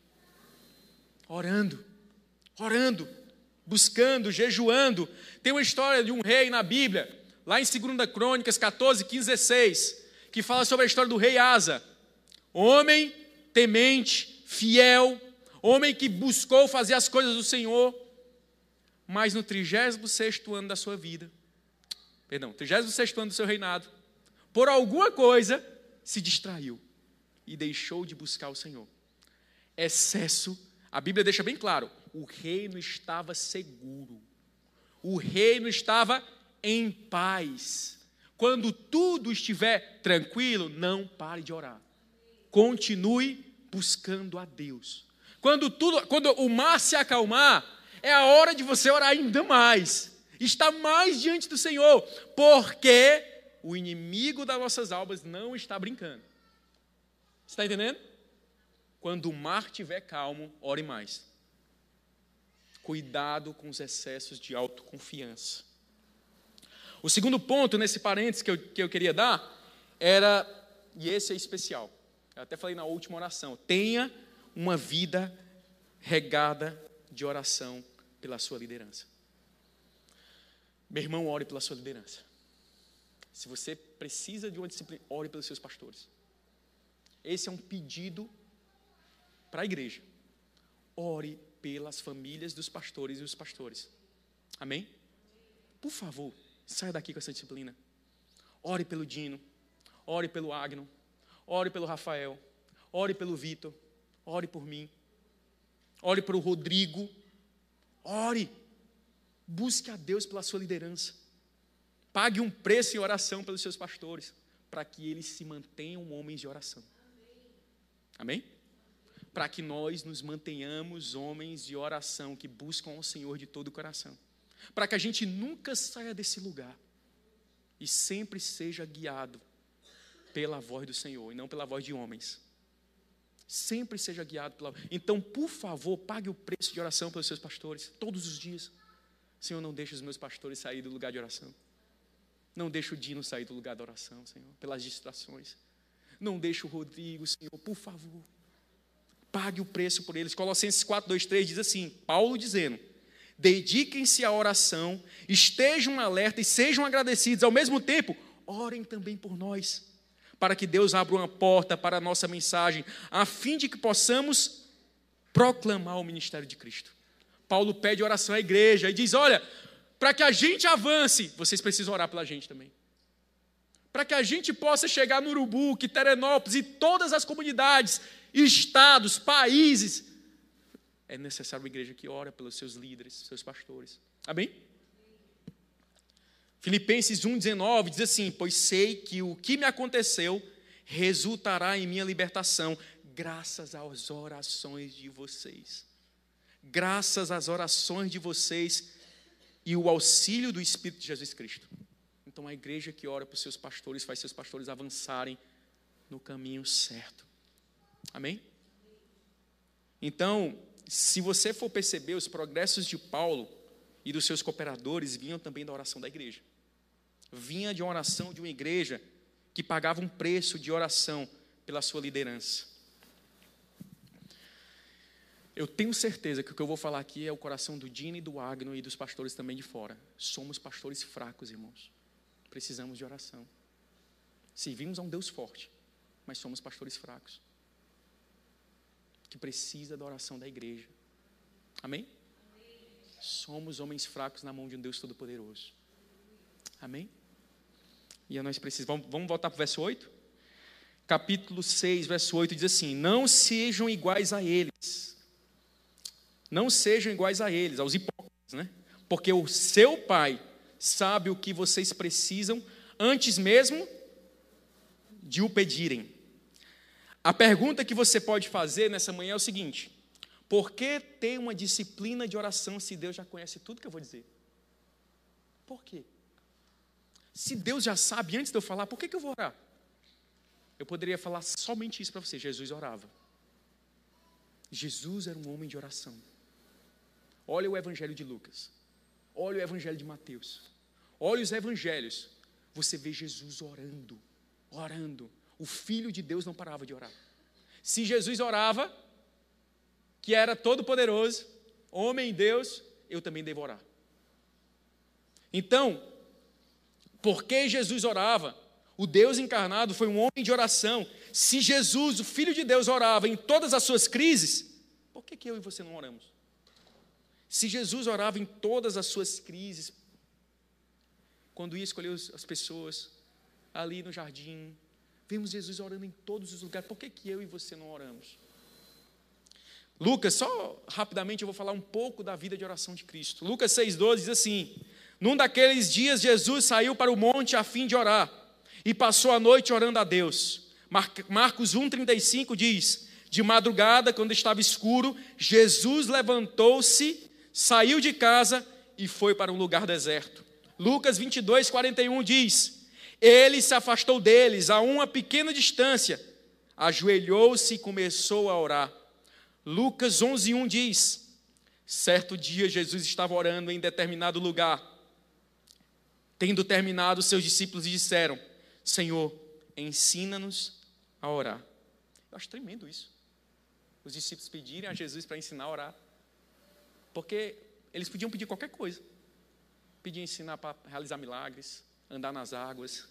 Orando, orando buscando, jejuando. Tem uma história de um rei na Bíblia, lá em 2 Crônicas 14, 15, 16, que fala sobre a história do rei Asa. Homem temente, fiel, homem que buscou fazer as coisas do Senhor, mas no 36 ano da sua vida, perdão, 36 ano do seu reinado, por alguma coisa se distraiu e deixou de buscar o Senhor. Excesso, a Bíblia deixa bem claro, o reino estava seguro, o reino estava em paz. Quando tudo estiver tranquilo, não pare de orar. Continue buscando a Deus. Quando tudo, quando o mar se acalmar, é a hora de você orar ainda mais. Está mais diante do Senhor, porque o inimigo das nossas almas não está brincando. Está entendendo? Quando o mar estiver calmo, ore mais. Cuidado com os excessos de autoconfiança. O segundo ponto nesse parênteses que eu, que eu queria dar era, e esse é especial, eu até falei na última oração: tenha uma vida regada de oração pela sua liderança. Meu irmão, ore pela sua liderança. Se você precisa de uma disciplina, ore pelos seus pastores. Esse é um pedido para a igreja. Ore pelas famílias dos pastores e os pastores. Amém? Por favor, saia daqui com essa disciplina. Ore pelo Dino, ore pelo Agno, ore pelo Rafael, ore pelo Vitor, ore por mim, ore para o Rodrigo, ore, busque a Deus pela sua liderança, pague um preço em oração pelos seus pastores, para que eles se mantenham homens de oração. Amém? Para que nós nos mantenhamos homens de oração que buscam ao Senhor de todo o coração. Para que a gente nunca saia desse lugar e sempre seja guiado pela voz do Senhor e não pela voz de homens. Sempre seja guiado pela. Então, por favor, pague o preço de oração pelos seus pastores todos os dias. Senhor, não deixe os meus pastores sair do lugar de oração. Não deixe o Dino sair do lugar da oração, Senhor, pelas distrações. Não deixe o Rodrigo, Senhor, por favor pague o preço por eles. Colossenses 4, 2, 3 diz assim: Paulo dizendo: dediquem-se à oração, estejam alerta e sejam agradecidos. Ao mesmo tempo, orem também por nós, para que Deus abra uma porta para a nossa mensagem, a fim de que possamos proclamar o ministério de Cristo. Paulo pede oração à igreja e diz: Olha, para que a gente avance, vocês precisam orar pela gente também. Para que a gente possa chegar no Urubu, Quiterenópolis e todas as comunidades estados, países. É necessário uma igreja que ora pelos seus líderes, seus pastores. Amém? Filipenses 1,19 diz assim: Pois sei que o que me aconteceu resultará em minha libertação, graças às orações de vocês. Graças às orações de vocês e o auxílio do Espírito de Jesus Cristo. Então, a igreja que ora para os seus pastores faz seus pastores avançarem no caminho certo. Amém? Então, se você for perceber, os progressos de Paulo e dos seus cooperadores vinham também da oração da igreja. Vinha de uma oração de uma igreja que pagava um preço de oração pela sua liderança. Eu tenho certeza que o que eu vou falar aqui é o coração do Dino e do Agno e dos pastores também de fora. Somos pastores fracos, irmãos. Precisamos de oração. Servimos a um Deus forte, mas somos pastores fracos. Que precisa da oração da igreja. Amém? Amém? Somos homens fracos na mão de um Deus Todo-Poderoso. Amém? E nós precisamos. Vamos, vamos voltar para o verso 8? Capítulo 6, verso 8 diz assim: Não sejam iguais a eles. Não sejam iguais a eles, aos hipócritas, né? Porque o seu pai sabe o que vocês precisam antes mesmo de o pedirem. A pergunta que você pode fazer nessa manhã é o seguinte: por que ter uma disciplina de oração se Deus já conhece tudo que eu vou dizer? Por quê? Se Deus já sabe antes de eu falar, por que, que eu vou orar? Eu poderia falar somente isso para você: Jesus orava. Jesus era um homem de oração. Olha o Evangelho de Lucas. Olha o Evangelho de Mateus. Olha os Evangelhos. Você vê Jesus orando, orando. O Filho de Deus não parava de orar. Se Jesus orava, que era todo-poderoso, homem Deus, eu também devo orar. Então, porque Jesus orava? O Deus encarnado foi um homem de oração. Se Jesus, o Filho de Deus, orava em todas as suas crises, por que, que eu e você não oramos? Se Jesus orava em todas as suas crises, quando ia escolher as pessoas ali no jardim, vemos Jesus orando em todos os lugares, por que, que eu e você não oramos? Lucas, só rapidamente eu vou falar um pouco da vida de oração de Cristo. Lucas 6,12 diz assim: Num daqueles dias, Jesus saiu para o monte a fim de orar e passou a noite orando a Deus. Marcos 1,35 diz: De madrugada, quando estava escuro, Jesus levantou-se, saiu de casa e foi para um lugar deserto. Lucas 22, 41 diz: Ele se afastou deles a uma pequena distância, ajoelhou-se e começou a orar. Lucas 11, 1 diz: Certo dia Jesus estava orando em determinado lugar. Tendo terminado, seus discípulos disseram: Senhor, ensina-nos a orar. Eu acho tremendo isso. Os discípulos pedirem a Jesus para ensinar a orar. Porque eles podiam pedir qualquer coisa. Pediam ensinar para realizar milagres, andar nas águas.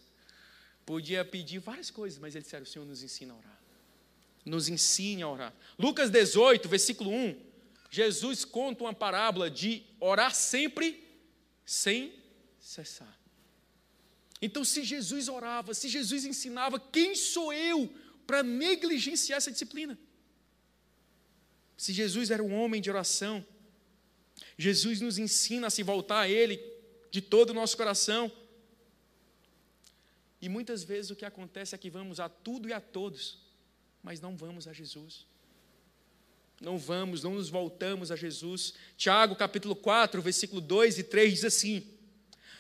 Podia pedir várias coisas, mas eles disseram: O Senhor nos ensina a orar. Nos ensine a orar. Lucas 18, versículo 1. Jesus conta uma parábola de orar sempre sem cessar. Então, se Jesus orava, se Jesus ensinava, quem sou eu para negligenciar essa disciplina? Se Jesus era um homem de oração, Jesus nos ensina a se voltar a Ele de todo o nosso coração. E muitas vezes o que acontece é que vamos a tudo e a todos, mas não vamos a Jesus. Não vamos, não nos voltamos a Jesus. Tiago capítulo 4, versículo 2 e 3 diz assim: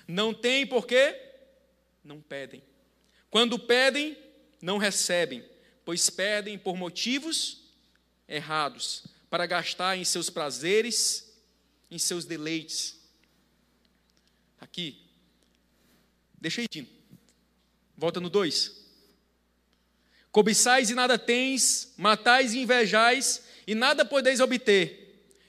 Não tem porquê não pedem. Quando pedem, não recebem, pois pedem por motivos errados, para gastar em seus prazeres, em seus deleites. Aqui. Deixa aí, Tino. Volta no 2. Cobiçais e nada tens, matais e invejais, e nada podeis obter.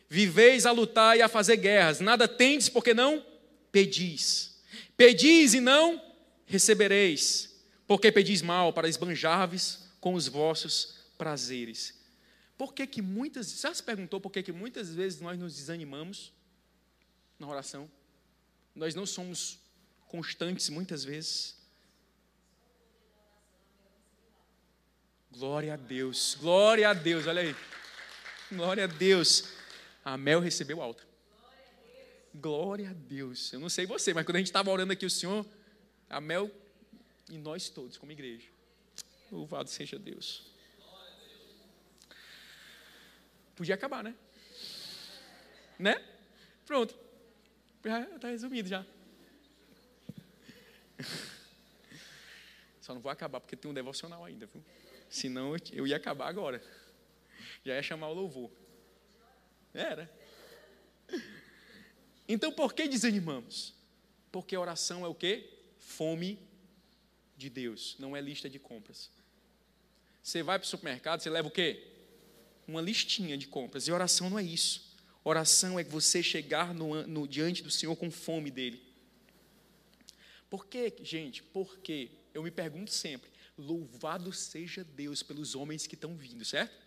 Viveis a lutar e a fazer guerras, nada tendes porque não pedis. Pedis e não recebereis, porque pedis mal para esbanjar-vos com os vossos prazeres. Por que que muitas, já se perguntou por que que muitas vezes nós nos desanimamos na oração? Nós não somos constantes muitas vezes. Glória a Deus, glória a Deus, olha aí. Glória a Deus. A Mel recebeu alta. Glória a Deus. Eu não sei você, mas quando a gente estava orando aqui, o Senhor a Mel e nós todos, como igreja. Louvado seja Deus. Podia acabar, né? Né? Pronto. Está resumido já. Só não vou acabar porque tem um devocional ainda, viu? Senão eu ia acabar agora. Já ia chamar o louvor. Era. Então por que desanimamos? Porque oração é o quê? Fome de Deus, não é lista de compras. Você vai para o supermercado, você leva o quê? Uma listinha de compras. E oração não é isso. Oração é você chegar no, no, diante do Senhor com fome dele. Por quê, gente? Porque eu me pergunto sempre: louvado seja Deus pelos homens que estão vindo, certo?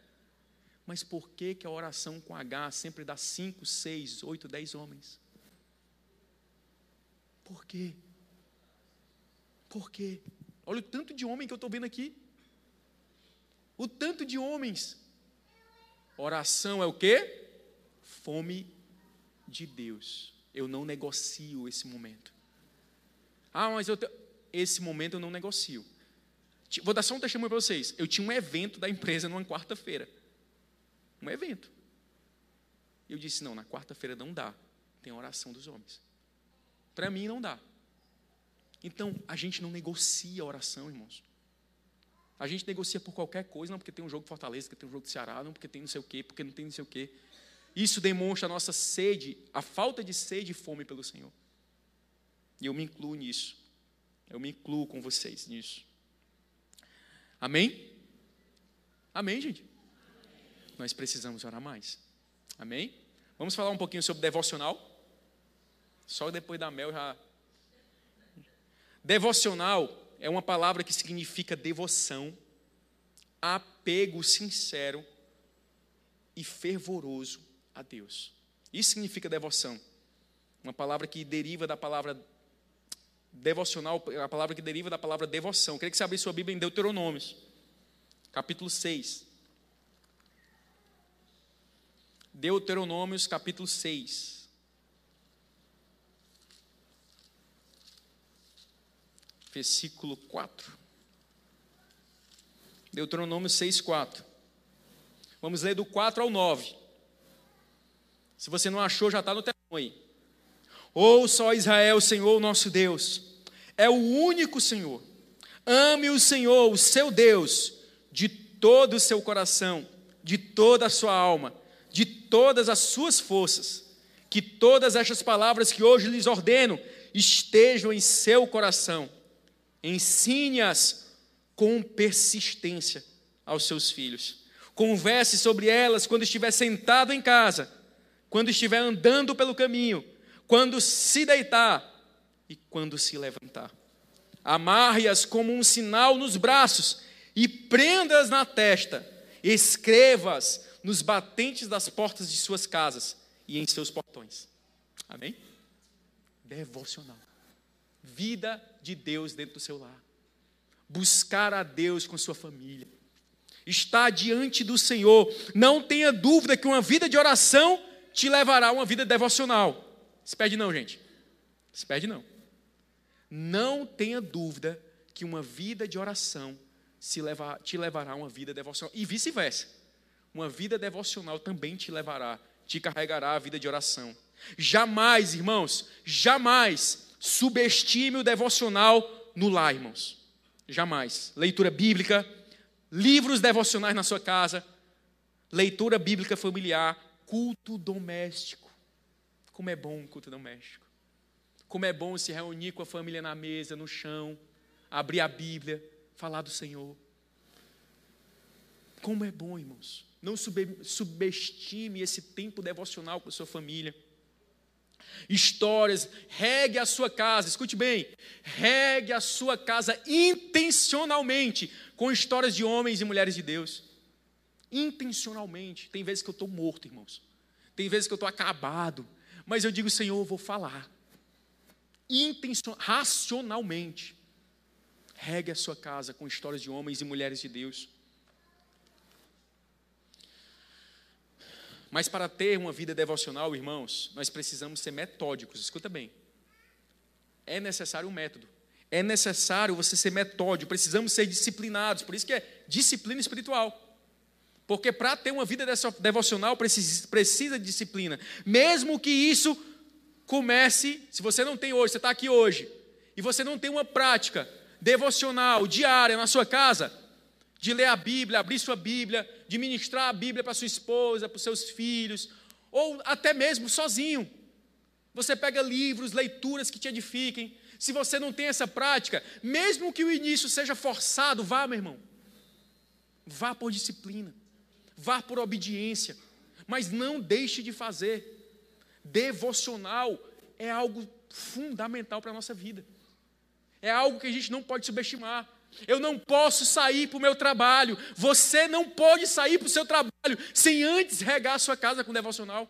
Mas por que, que a oração com H sempre dá cinco, seis, oito, dez homens? Por quê? Por quê? Olha o tanto de homem que eu estou vendo aqui. O tanto de homens. Oração é o quê? Fome de Deus. Eu não negocio esse momento. Ah, mas eu te... esse momento eu não negocio. Vou dar só um testemunho para vocês. Eu tinha um evento da empresa numa quarta-feira. Um evento. Eu disse: não, na quarta-feira não dá. Tem a oração dos homens. Para mim não dá. Então, a gente não negocia a oração, irmãos. A gente negocia por qualquer coisa, não porque tem um jogo de Fortaleza, porque tem um jogo de Ceará, não porque tem não sei o quê, porque não tem não sei o quê. Isso demonstra a nossa sede, a falta de sede e fome pelo Senhor. E eu me incluo nisso. Eu me incluo com vocês nisso. Amém? Amém, gente? Nós precisamos orar mais. Amém? Vamos falar um pouquinho sobre devocional? Só depois da Mel já. Devocional é uma palavra que significa devoção, apego sincero e fervoroso a Deus. Isso significa devoção. Uma palavra que deriva da palavra devocional, a palavra que deriva da palavra devoção. Eu queria que você abrisse sua Bíblia em Deuteronômios, capítulo 6. Deuteronômios, capítulo 6. Versículo 4. Deuteronômio 6, 4. Vamos ler do 4 ao 9. Se você não achou, já está no telão aí. Ouça, ó Israel, Senhor, nosso Deus, é o único Senhor. Ame o Senhor, o seu Deus, de todo o seu coração, de toda a sua alma, de todas as suas forças. Que todas estas palavras que hoje lhes ordeno estejam em seu coração. Ensine-as com persistência aos seus filhos. Converse sobre elas quando estiver sentado em casa, quando estiver andando pelo caminho, quando se deitar e quando se levantar. Amarre-as como um sinal nos braços e prenda-as na testa. Escreva-as nos batentes das portas de suas casas e em seus portões. Amém? Devocional. Vida de Deus dentro do seu lar. Buscar a Deus com sua família. Estar diante do Senhor. Não tenha dúvida que uma vida de oração te levará a uma vida devocional. Se perde não, gente. Se perde não. Não tenha dúvida que uma vida de oração te levará a uma vida devocional. E vice-versa. Uma vida devocional também te levará, te carregará a vida de oração. Jamais, irmãos, jamais subestime o devocional no lar, irmãos. Jamais. Leitura bíblica, livros devocionais na sua casa, leitura bíblica familiar, culto doméstico. Como é bom o culto doméstico. Como é bom se reunir com a família na mesa, no chão, abrir a Bíblia, falar do Senhor. Como é bom, irmãos. Não subestime esse tempo devocional com a sua família. Histórias, regue a sua casa, escute bem, regue a sua casa intencionalmente com histórias de homens e mulheres de Deus. Intencionalmente. Tem vezes que eu estou morto, irmãos. Tem vezes que eu estou acabado mas eu digo, Senhor, eu vou falar. Intencion... Racionalmente. Regue a sua casa com histórias de homens e mulheres de Deus. Mas para ter uma vida devocional, irmãos, nós precisamos ser metódicos. Escuta bem. É necessário um método. É necessário você ser metódico. Precisamos ser disciplinados. Por isso que é disciplina espiritual. Porque para ter uma vida devocional precisa, precisa de disciplina. Mesmo que isso Comece, se você não tem hoje, você está aqui hoje, e você não tem uma prática devocional diária na sua casa, de ler a Bíblia, abrir sua Bíblia, de ministrar a Bíblia para sua esposa, para os seus filhos, ou até mesmo sozinho. Você pega livros, leituras que te edifiquem. Se você não tem essa prática, mesmo que o início seja forçado, vá, meu irmão. Vá por disciplina, vá por obediência, mas não deixe de fazer. Devocional é algo fundamental para a nossa vida. É algo que a gente não pode subestimar. Eu não posso sair para o meu trabalho. Você não pode sair para o seu trabalho sem antes regar a sua casa com devocional.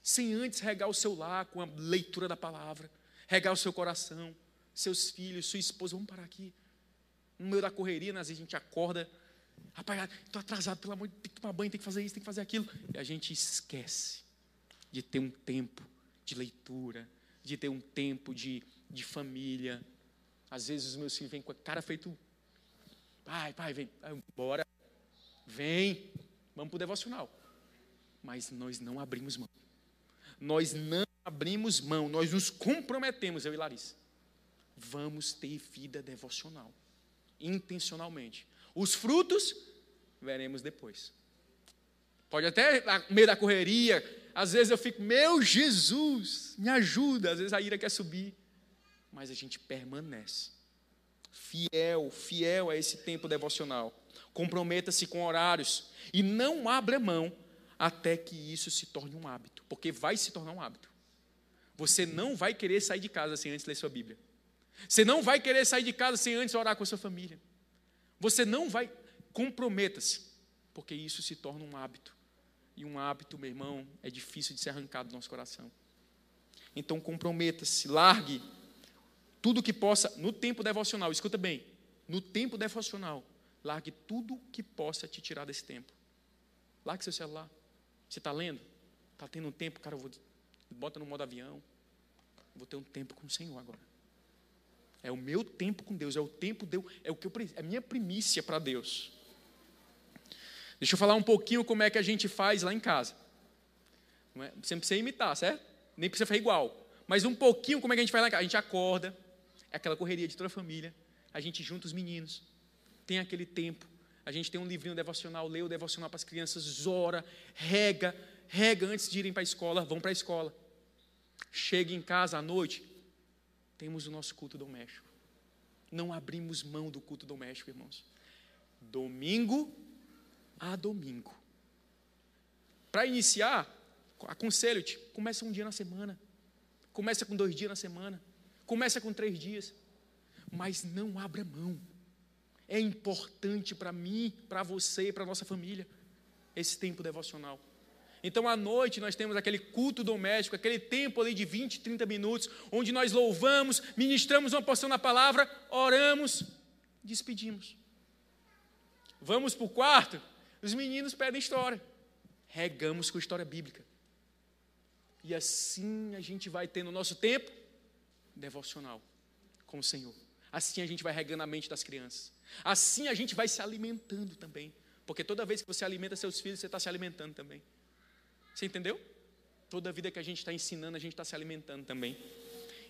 Sem antes regar o seu lar com a leitura da palavra. Regar o seu coração, seus filhos, sua esposa. Vamos parar aqui. No meio da correria, às vezes a gente acorda. Rapaz, estou atrasado, pelo amor de Deus, tem que tomar banho, tem que fazer isso, tem que fazer aquilo. E a gente esquece de ter um tempo de leitura, de ter um tempo de, de família. Às vezes os meus filhos vêm com a cara feito. Pai, pai, vem, bora. Vem, vamos para o devocional. Mas nós não abrimos mão. Nós não abrimos mão, nós nos comprometemos, eu e Larissa. Vamos ter vida devocional, intencionalmente. Os frutos, veremos depois. Pode até, no meio da correria, às vezes eu fico, meu Jesus, me ajuda. Às vezes a ira quer subir. Mas a gente permanece. Fiel, fiel a esse tempo devocional. Comprometa-se com horários. E não abra mão até que isso se torne um hábito. Porque vai se tornar um hábito. Você não vai querer sair de casa sem antes ler sua Bíblia. Você não vai querer sair de casa sem antes orar com a sua família. Você não vai. Comprometa-se. Porque isso se torna um hábito. E um hábito, meu irmão, é difícil de ser arrancado do nosso coração. Então comprometa-se, largue tudo que possa, no tempo devocional, escuta bem, no tempo devocional, largue tudo que possa te tirar desse tempo. Largue seu celular. Você está lendo? Está tendo um tempo, cara, eu vou, bota no modo avião. Vou ter um tempo com o Senhor agora. É o meu tempo com Deus, é o tempo de, é o que eu, é a minha primícia para Deus. Deixa eu falar um pouquinho como é que a gente faz lá em casa. É? Você não precisa imitar, certo? Nem precisa fazer igual. Mas um pouquinho como é que a gente faz lá em casa. A gente acorda, é aquela correria de toda a família. A gente junta os meninos, tem aquele tempo. A gente tem um livrinho devocional, lê o devocional para as crianças, ora, rega, rega antes de irem para a escola, vão para a escola. Chega em casa à noite, temos o nosso culto doméstico. Não abrimos mão do culto doméstico, irmãos. Domingo a domingo. Para iniciar, aconselho-te, começa um dia na semana. Começa com dois dias na semana. Começa com três dias. Mas não abra mão. É importante para mim, para você, para a nossa família, esse tempo devocional. Então, à noite, nós temos aquele culto doméstico, aquele tempo ali de 20, 30 minutos, onde nós louvamos, ministramos uma porção da palavra, oramos, despedimos. Vamos para o quarto, os meninos pedem história. Regamos com história bíblica. E assim a gente vai ter no nosso tempo devocional com o Senhor. Assim a gente vai regando a mente das crianças. Assim a gente vai se alimentando também. Porque toda vez que você alimenta seus filhos, você está se alimentando também. Você entendeu? Toda vida que a gente está ensinando, a gente está se alimentando também.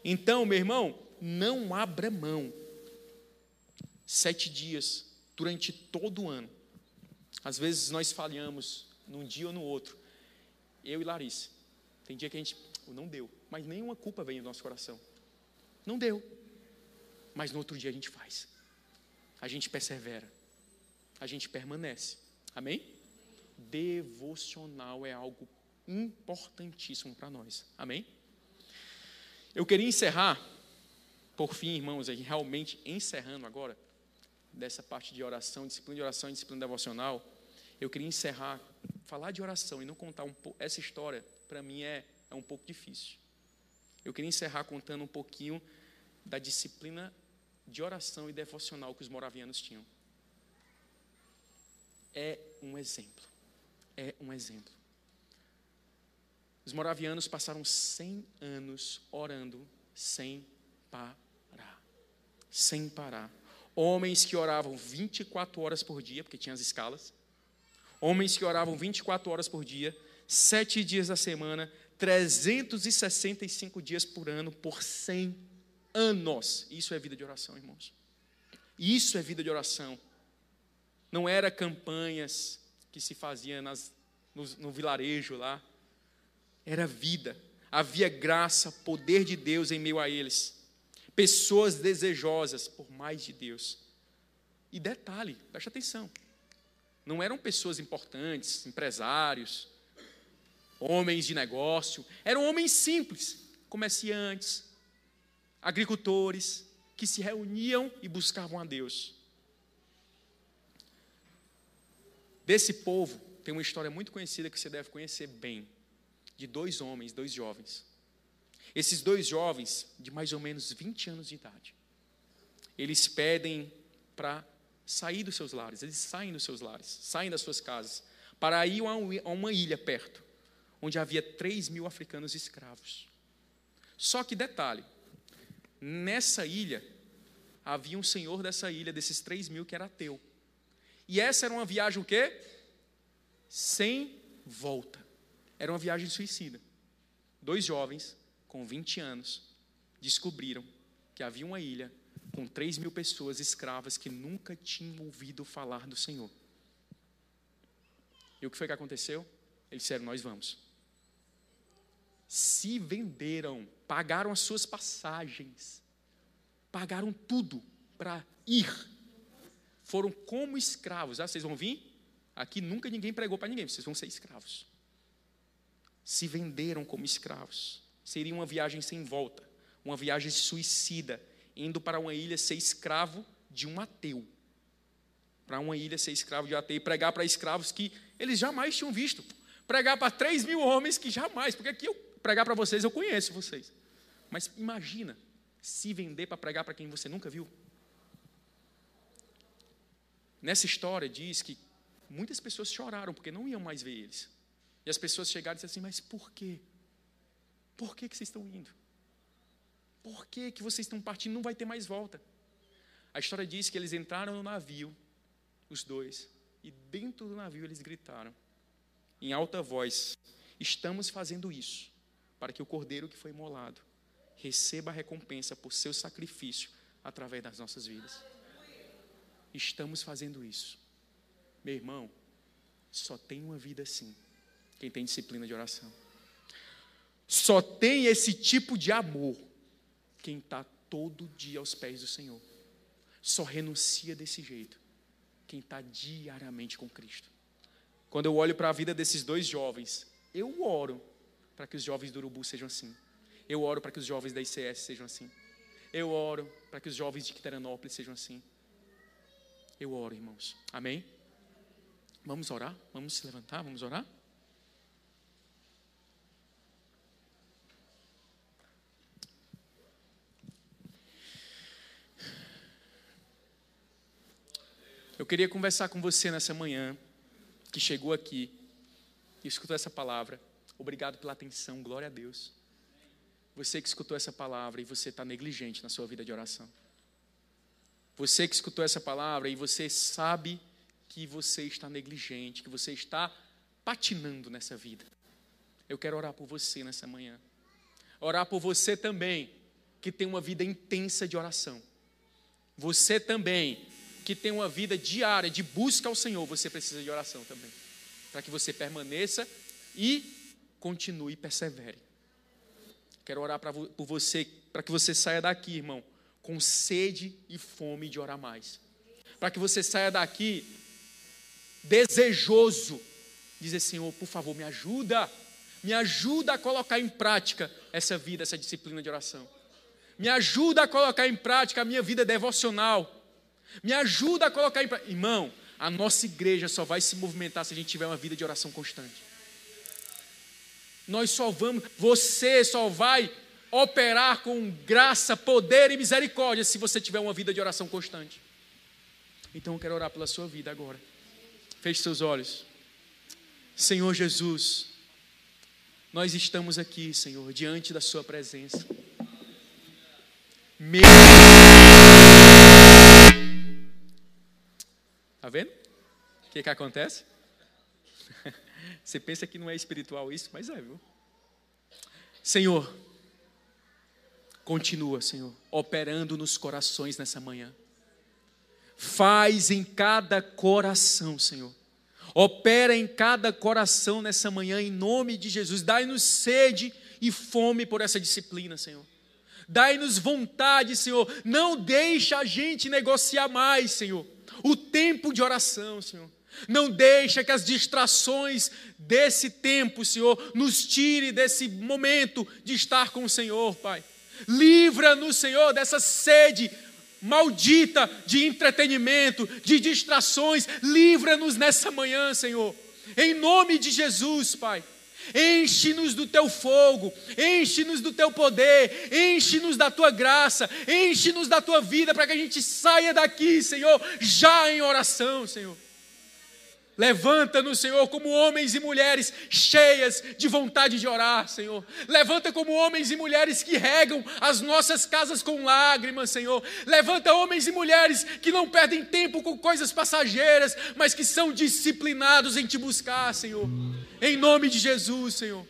Então, meu irmão, não abra mão. Sete dias, durante todo o ano, às vezes nós falhamos num dia ou no outro. Eu e Larissa. Tem dia que a gente não deu, mas nenhuma culpa vem no nosso coração. Não deu. Mas no outro dia a gente faz. A gente persevera. A gente permanece. Amém? Devocional é algo importantíssimo para nós. Amém? Eu queria encerrar, por fim, irmãos, realmente encerrando agora, dessa parte de oração, disciplina de oração e disciplina devocional eu queria encerrar, falar de oração e não contar um pouco, essa história, para mim é, é um pouco difícil. Eu queria encerrar contando um pouquinho da disciplina de oração e devocional que os moravianos tinham. É um exemplo. É um exemplo. Os moravianos passaram 100 anos orando sem parar. Sem parar. Homens que oravam 24 horas por dia, porque tinha as escalas. Homens que oravam 24 horas por dia, sete dias da semana, 365 dias por ano, por 100 anos. Isso é vida de oração, irmãos. Isso é vida de oração. Não era campanhas que se faziam nas, no, no vilarejo lá. Era vida. Havia graça, poder de Deus em meio a eles. Pessoas desejosas por mais de Deus. E detalhe, preste atenção. Não eram pessoas importantes, empresários, homens de negócio. Eram homens simples, comerciantes, agricultores, que se reuniam e buscavam a Deus. Desse povo, tem uma história muito conhecida que você deve conhecer bem, de dois homens, dois jovens. Esses dois jovens, de mais ou menos 20 anos de idade, eles pedem para sair dos seus lares, eles saem dos seus lares, saem das suas casas, para ir a uma ilha perto, onde havia 3 mil africanos escravos. Só que detalhe, nessa ilha, havia um senhor dessa ilha, desses 3 mil, que era ateu. E essa era uma viagem o quê? Sem volta. Era uma viagem suicida. Dois jovens, com 20 anos, descobriram que havia uma ilha com 3 mil pessoas escravas que nunca tinham ouvido falar do Senhor. E o que foi que aconteceu? Eles disseram: Nós vamos. Se venderam, pagaram as suas passagens, pagaram tudo para ir. Foram como escravos. Ah, vocês vão vir? Aqui nunca ninguém pregou para ninguém, vocês vão ser escravos. Se venderam como escravos. Seria uma viagem sem volta, uma viagem suicida, indo para uma ilha ser escravo de um ateu. Para uma ilha ser escravo de um ateu e pregar para escravos que eles jamais tinham visto. Pregar para 3 mil homens que jamais, porque aqui eu pregar para vocês, eu conheço vocês. Mas imagina se vender para pregar para quem você nunca viu. Nessa história diz que muitas pessoas choraram porque não iam mais ver eles. E as pessoas chegaram e disseram assim: Mas por quê? Por que, que vocês estão indo? Por que, que vocês estão partindo? Não vai ter mais volta. A história diz que eles entraram no navio, os dois, e dentro do navio eles gritaram, em alta voz: Estamos fazendo isso para que o cordeiro que foi imolado receba a recompensa por seu sacrifício através das nossas vidas. Estamos fazendo isso. Meu irmão, só tem uma vida assim quem tem disciplina de oração. Só tem esse tipo de amor quem está todo dia aos pés do Senhor. Só renuncia desse jeito quem está diariamente com Cristo. Quando eu olho para a vida desses dois jovens, eu oro para que os jovens do Urubu sejam assim. Eu oro para que os jovens da ICS sejam assim. Eu oro para que os jovens de Quiteranópolis sejam assim. Eu oro, irmãos. Amém? Vamos orar? Vamos se levantar? Vamos orar? Eu queria conversar com você nessa manhã, que chegou aqui e escutou essa palavra. Obrigado pela atenção, glória a Deus. Você que escutou essa palavra e você está negligente na sua vida de oração. Você que escutou essa palavra e você sabe que você está negligente, que você está patinando nessa vida. Eu quero orar por você nessa manhã. Orar por você também, que tem uma vida intensa de oração. Você também, que tem uma vida diária de busca ao Senhor, você precisa de oração também. Para que você permaneça e continue e persevere. Quero orar pra, por você, para que você saia daqui, irmão, com sede e fome de orar mais. Para que você saia daqui desejoso, dizer: Senhor, por favor, me ajuda, me ajuda a colocar em prática essa vida, essa disciplina de oração. Me ajuda a colocar em prática a minha vida devocional. Me ajuda a colocar em prática. Irmão, a nossa igreja só vai se movimentar se a gente tiver uma vida de oração constante. Nós só vamos, você só vai operar com graça, poder e misericórdia se você tiver uma vida de oração constante. Então eu quero orar pela sua vida agora. Feche seus olhos. Senhor Jesus, nós estamos aqui, Senhor, diante da Sua presença. Meu... Tá vendo? O que, que acontece? Você pensa que não é espiritual isso, mas é, viu? Senhor, continua, Senhor, operando nos corações nessa manhã. Faz em cada coração, Senhor. Opera em cada coração nessa manhã, em nome de Jesus. Dai-nos sede e fome por essa disciplina, Senhor. Dai-nos vontade, Senhor. Não deixa a gente negociar mais, Senhor. O tempo de oração, Senhor. Não deixa que as distrações desse tempo, Senhor, nos tire desse momento de estar com o Senhor, Pai. Livra-nos, Senhor, dessa sede maldita de entretenimento, de distrações. Livra-nos nessa manhã, Senhor. Em nome de Jesus, Pai. Enche-nos do teu fogo, enche-nos do teu poder, enche-nos da tua graça, enche-nos da tua vida para que a gente saia daqui, Senhor, já em oração, Senhor. Levanta-nos, Senhor, como homens e mulheres cheias de vontade de orar, Senhor. Levanta como homens e mulheres que regam as nossas casas com lágrimas, Senhor. Levanta homens e mulheres que não perdem tempo com coisas passageiras, mas que são disciplinados em te buscar, Senhor. Em nome de Jesus, Senhor.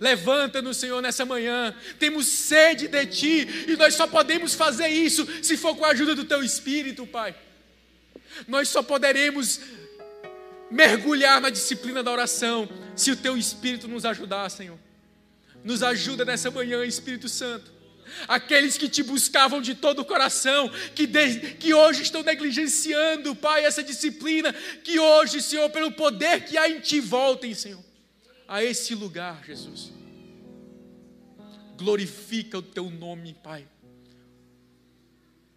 Levanta-nos, Senhor, nessa manhã. Temos sede de Ti e nós só podemos fazer isso se for com a ajuda do Teu Espírito, Pai. Nós só poderemos mergulhar na disciplina da oração, se o teu Espírito nos ajudar, Senhor. Nos ajuda nessa manhã, Espírito Santo. Aqueles que te buscavam de todo o coração, que, que hoje estão negligenciando, Pai, essa disciplina, que hoje, Senhor, pelo poder que há em Ti, voltem, Senhor, a esse lugar, Jesus. Glorifica o Teu nome, Pai.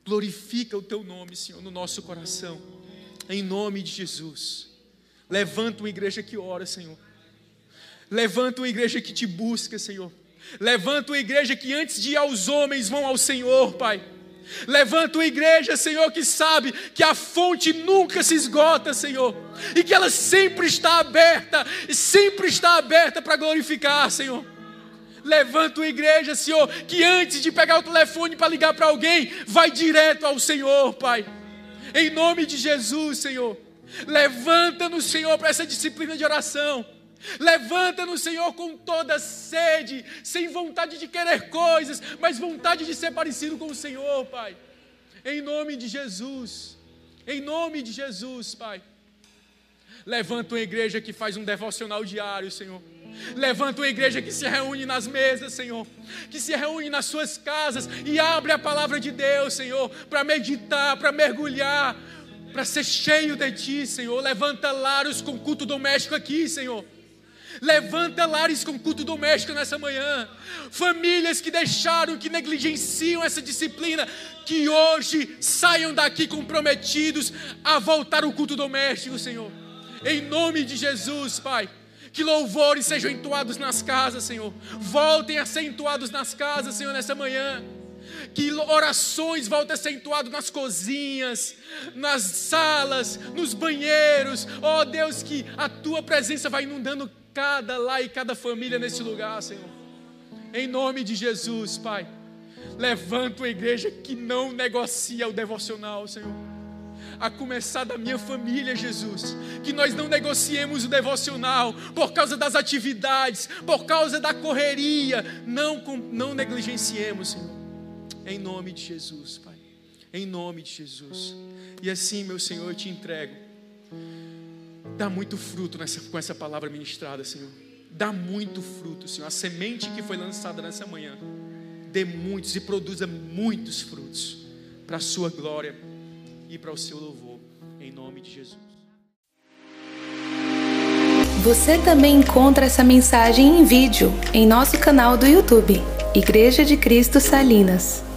Glorifica o Teu nome, Senhor, no nosso coração, em nome de Jesus. Levanta uma igreja que ora, Senhor. Levanta uma igreja que te busca, Senhor. Levanta uma igreja que antes de ir aos homens vão ao Senhor, Pai. Levanta uma igreja, Senhor, que sabe que a fonte nunca se esgota, Senhor, e que ela sempre está aberta, sempre está aberta para glorificar, Senhor. Levanta uma igreja, Senhor, que antes de pegar o telefone para ligar para alguém, vai direto ao Senhor, Pai. Em nome de Jesus, Senhor. Levanta-nos, Senhor, para essa disciplina de oração. Levanta-nos, Senhor, com toda sede, sem vontade de querer coisas, mas vontade de ser parecido com o Senhor, Pai. Em nome de Jesus. Em nome de Jesus, Pai. Levanta uma igreja que faz um devocional diário, Senhor. Levanta uma igreja que se reúne nas mesas, Senhor, que se reúne nas suas casas e abre a palavra de Deus, Senhor, para meditar, para mergulhar, para ser cheio de Ti, Senhor. Levanta lares com culto doméstico aqui, Senhor. Levanta lares com culto doméstico nessa manhã. Famílias que deixaram, que negligenciam essa disciplina, que hoje saiam daqui comprometidos a voltar ao culto doméstico, Senhor. Em nome de Jesus, Pai. Que louvores sejam entoados nas casas, Senhor. Voltem a ser entoados nas casas, Senhor, nessa manhã que orações voltem a ser entoadas nas cozinhas, nas salas, nos banheiros. Oh Deus, que a tua presença vai inundando cada lá e cada família nesse lugar, Senhor. Em nome de Jesus, Pai. Levanta uma igreja que não negocia o devocional, Senhor. A começar da minha família, Jesus. Que nós não negociemos o devocional por causa das atividades, por causa da correria. Não, não negligenciemos, Senhor em nome de Jesus, Pai. Em nome de Jesus. E assim, meu Senhor, eu te entrego. Dá muito fruto nessa, com essa palavra ministrada, Senhor. Dá muito fruto, Senhor. A semente que foi lançada nessa manhã. Dê muitos e produza muitos frutos. Para a sua glória e para o seu louvor. Em nome de Jesus. Você também encontra essa mensagem em vídeo em nosso canal do YouTube, Igreja de Cristo Salinas.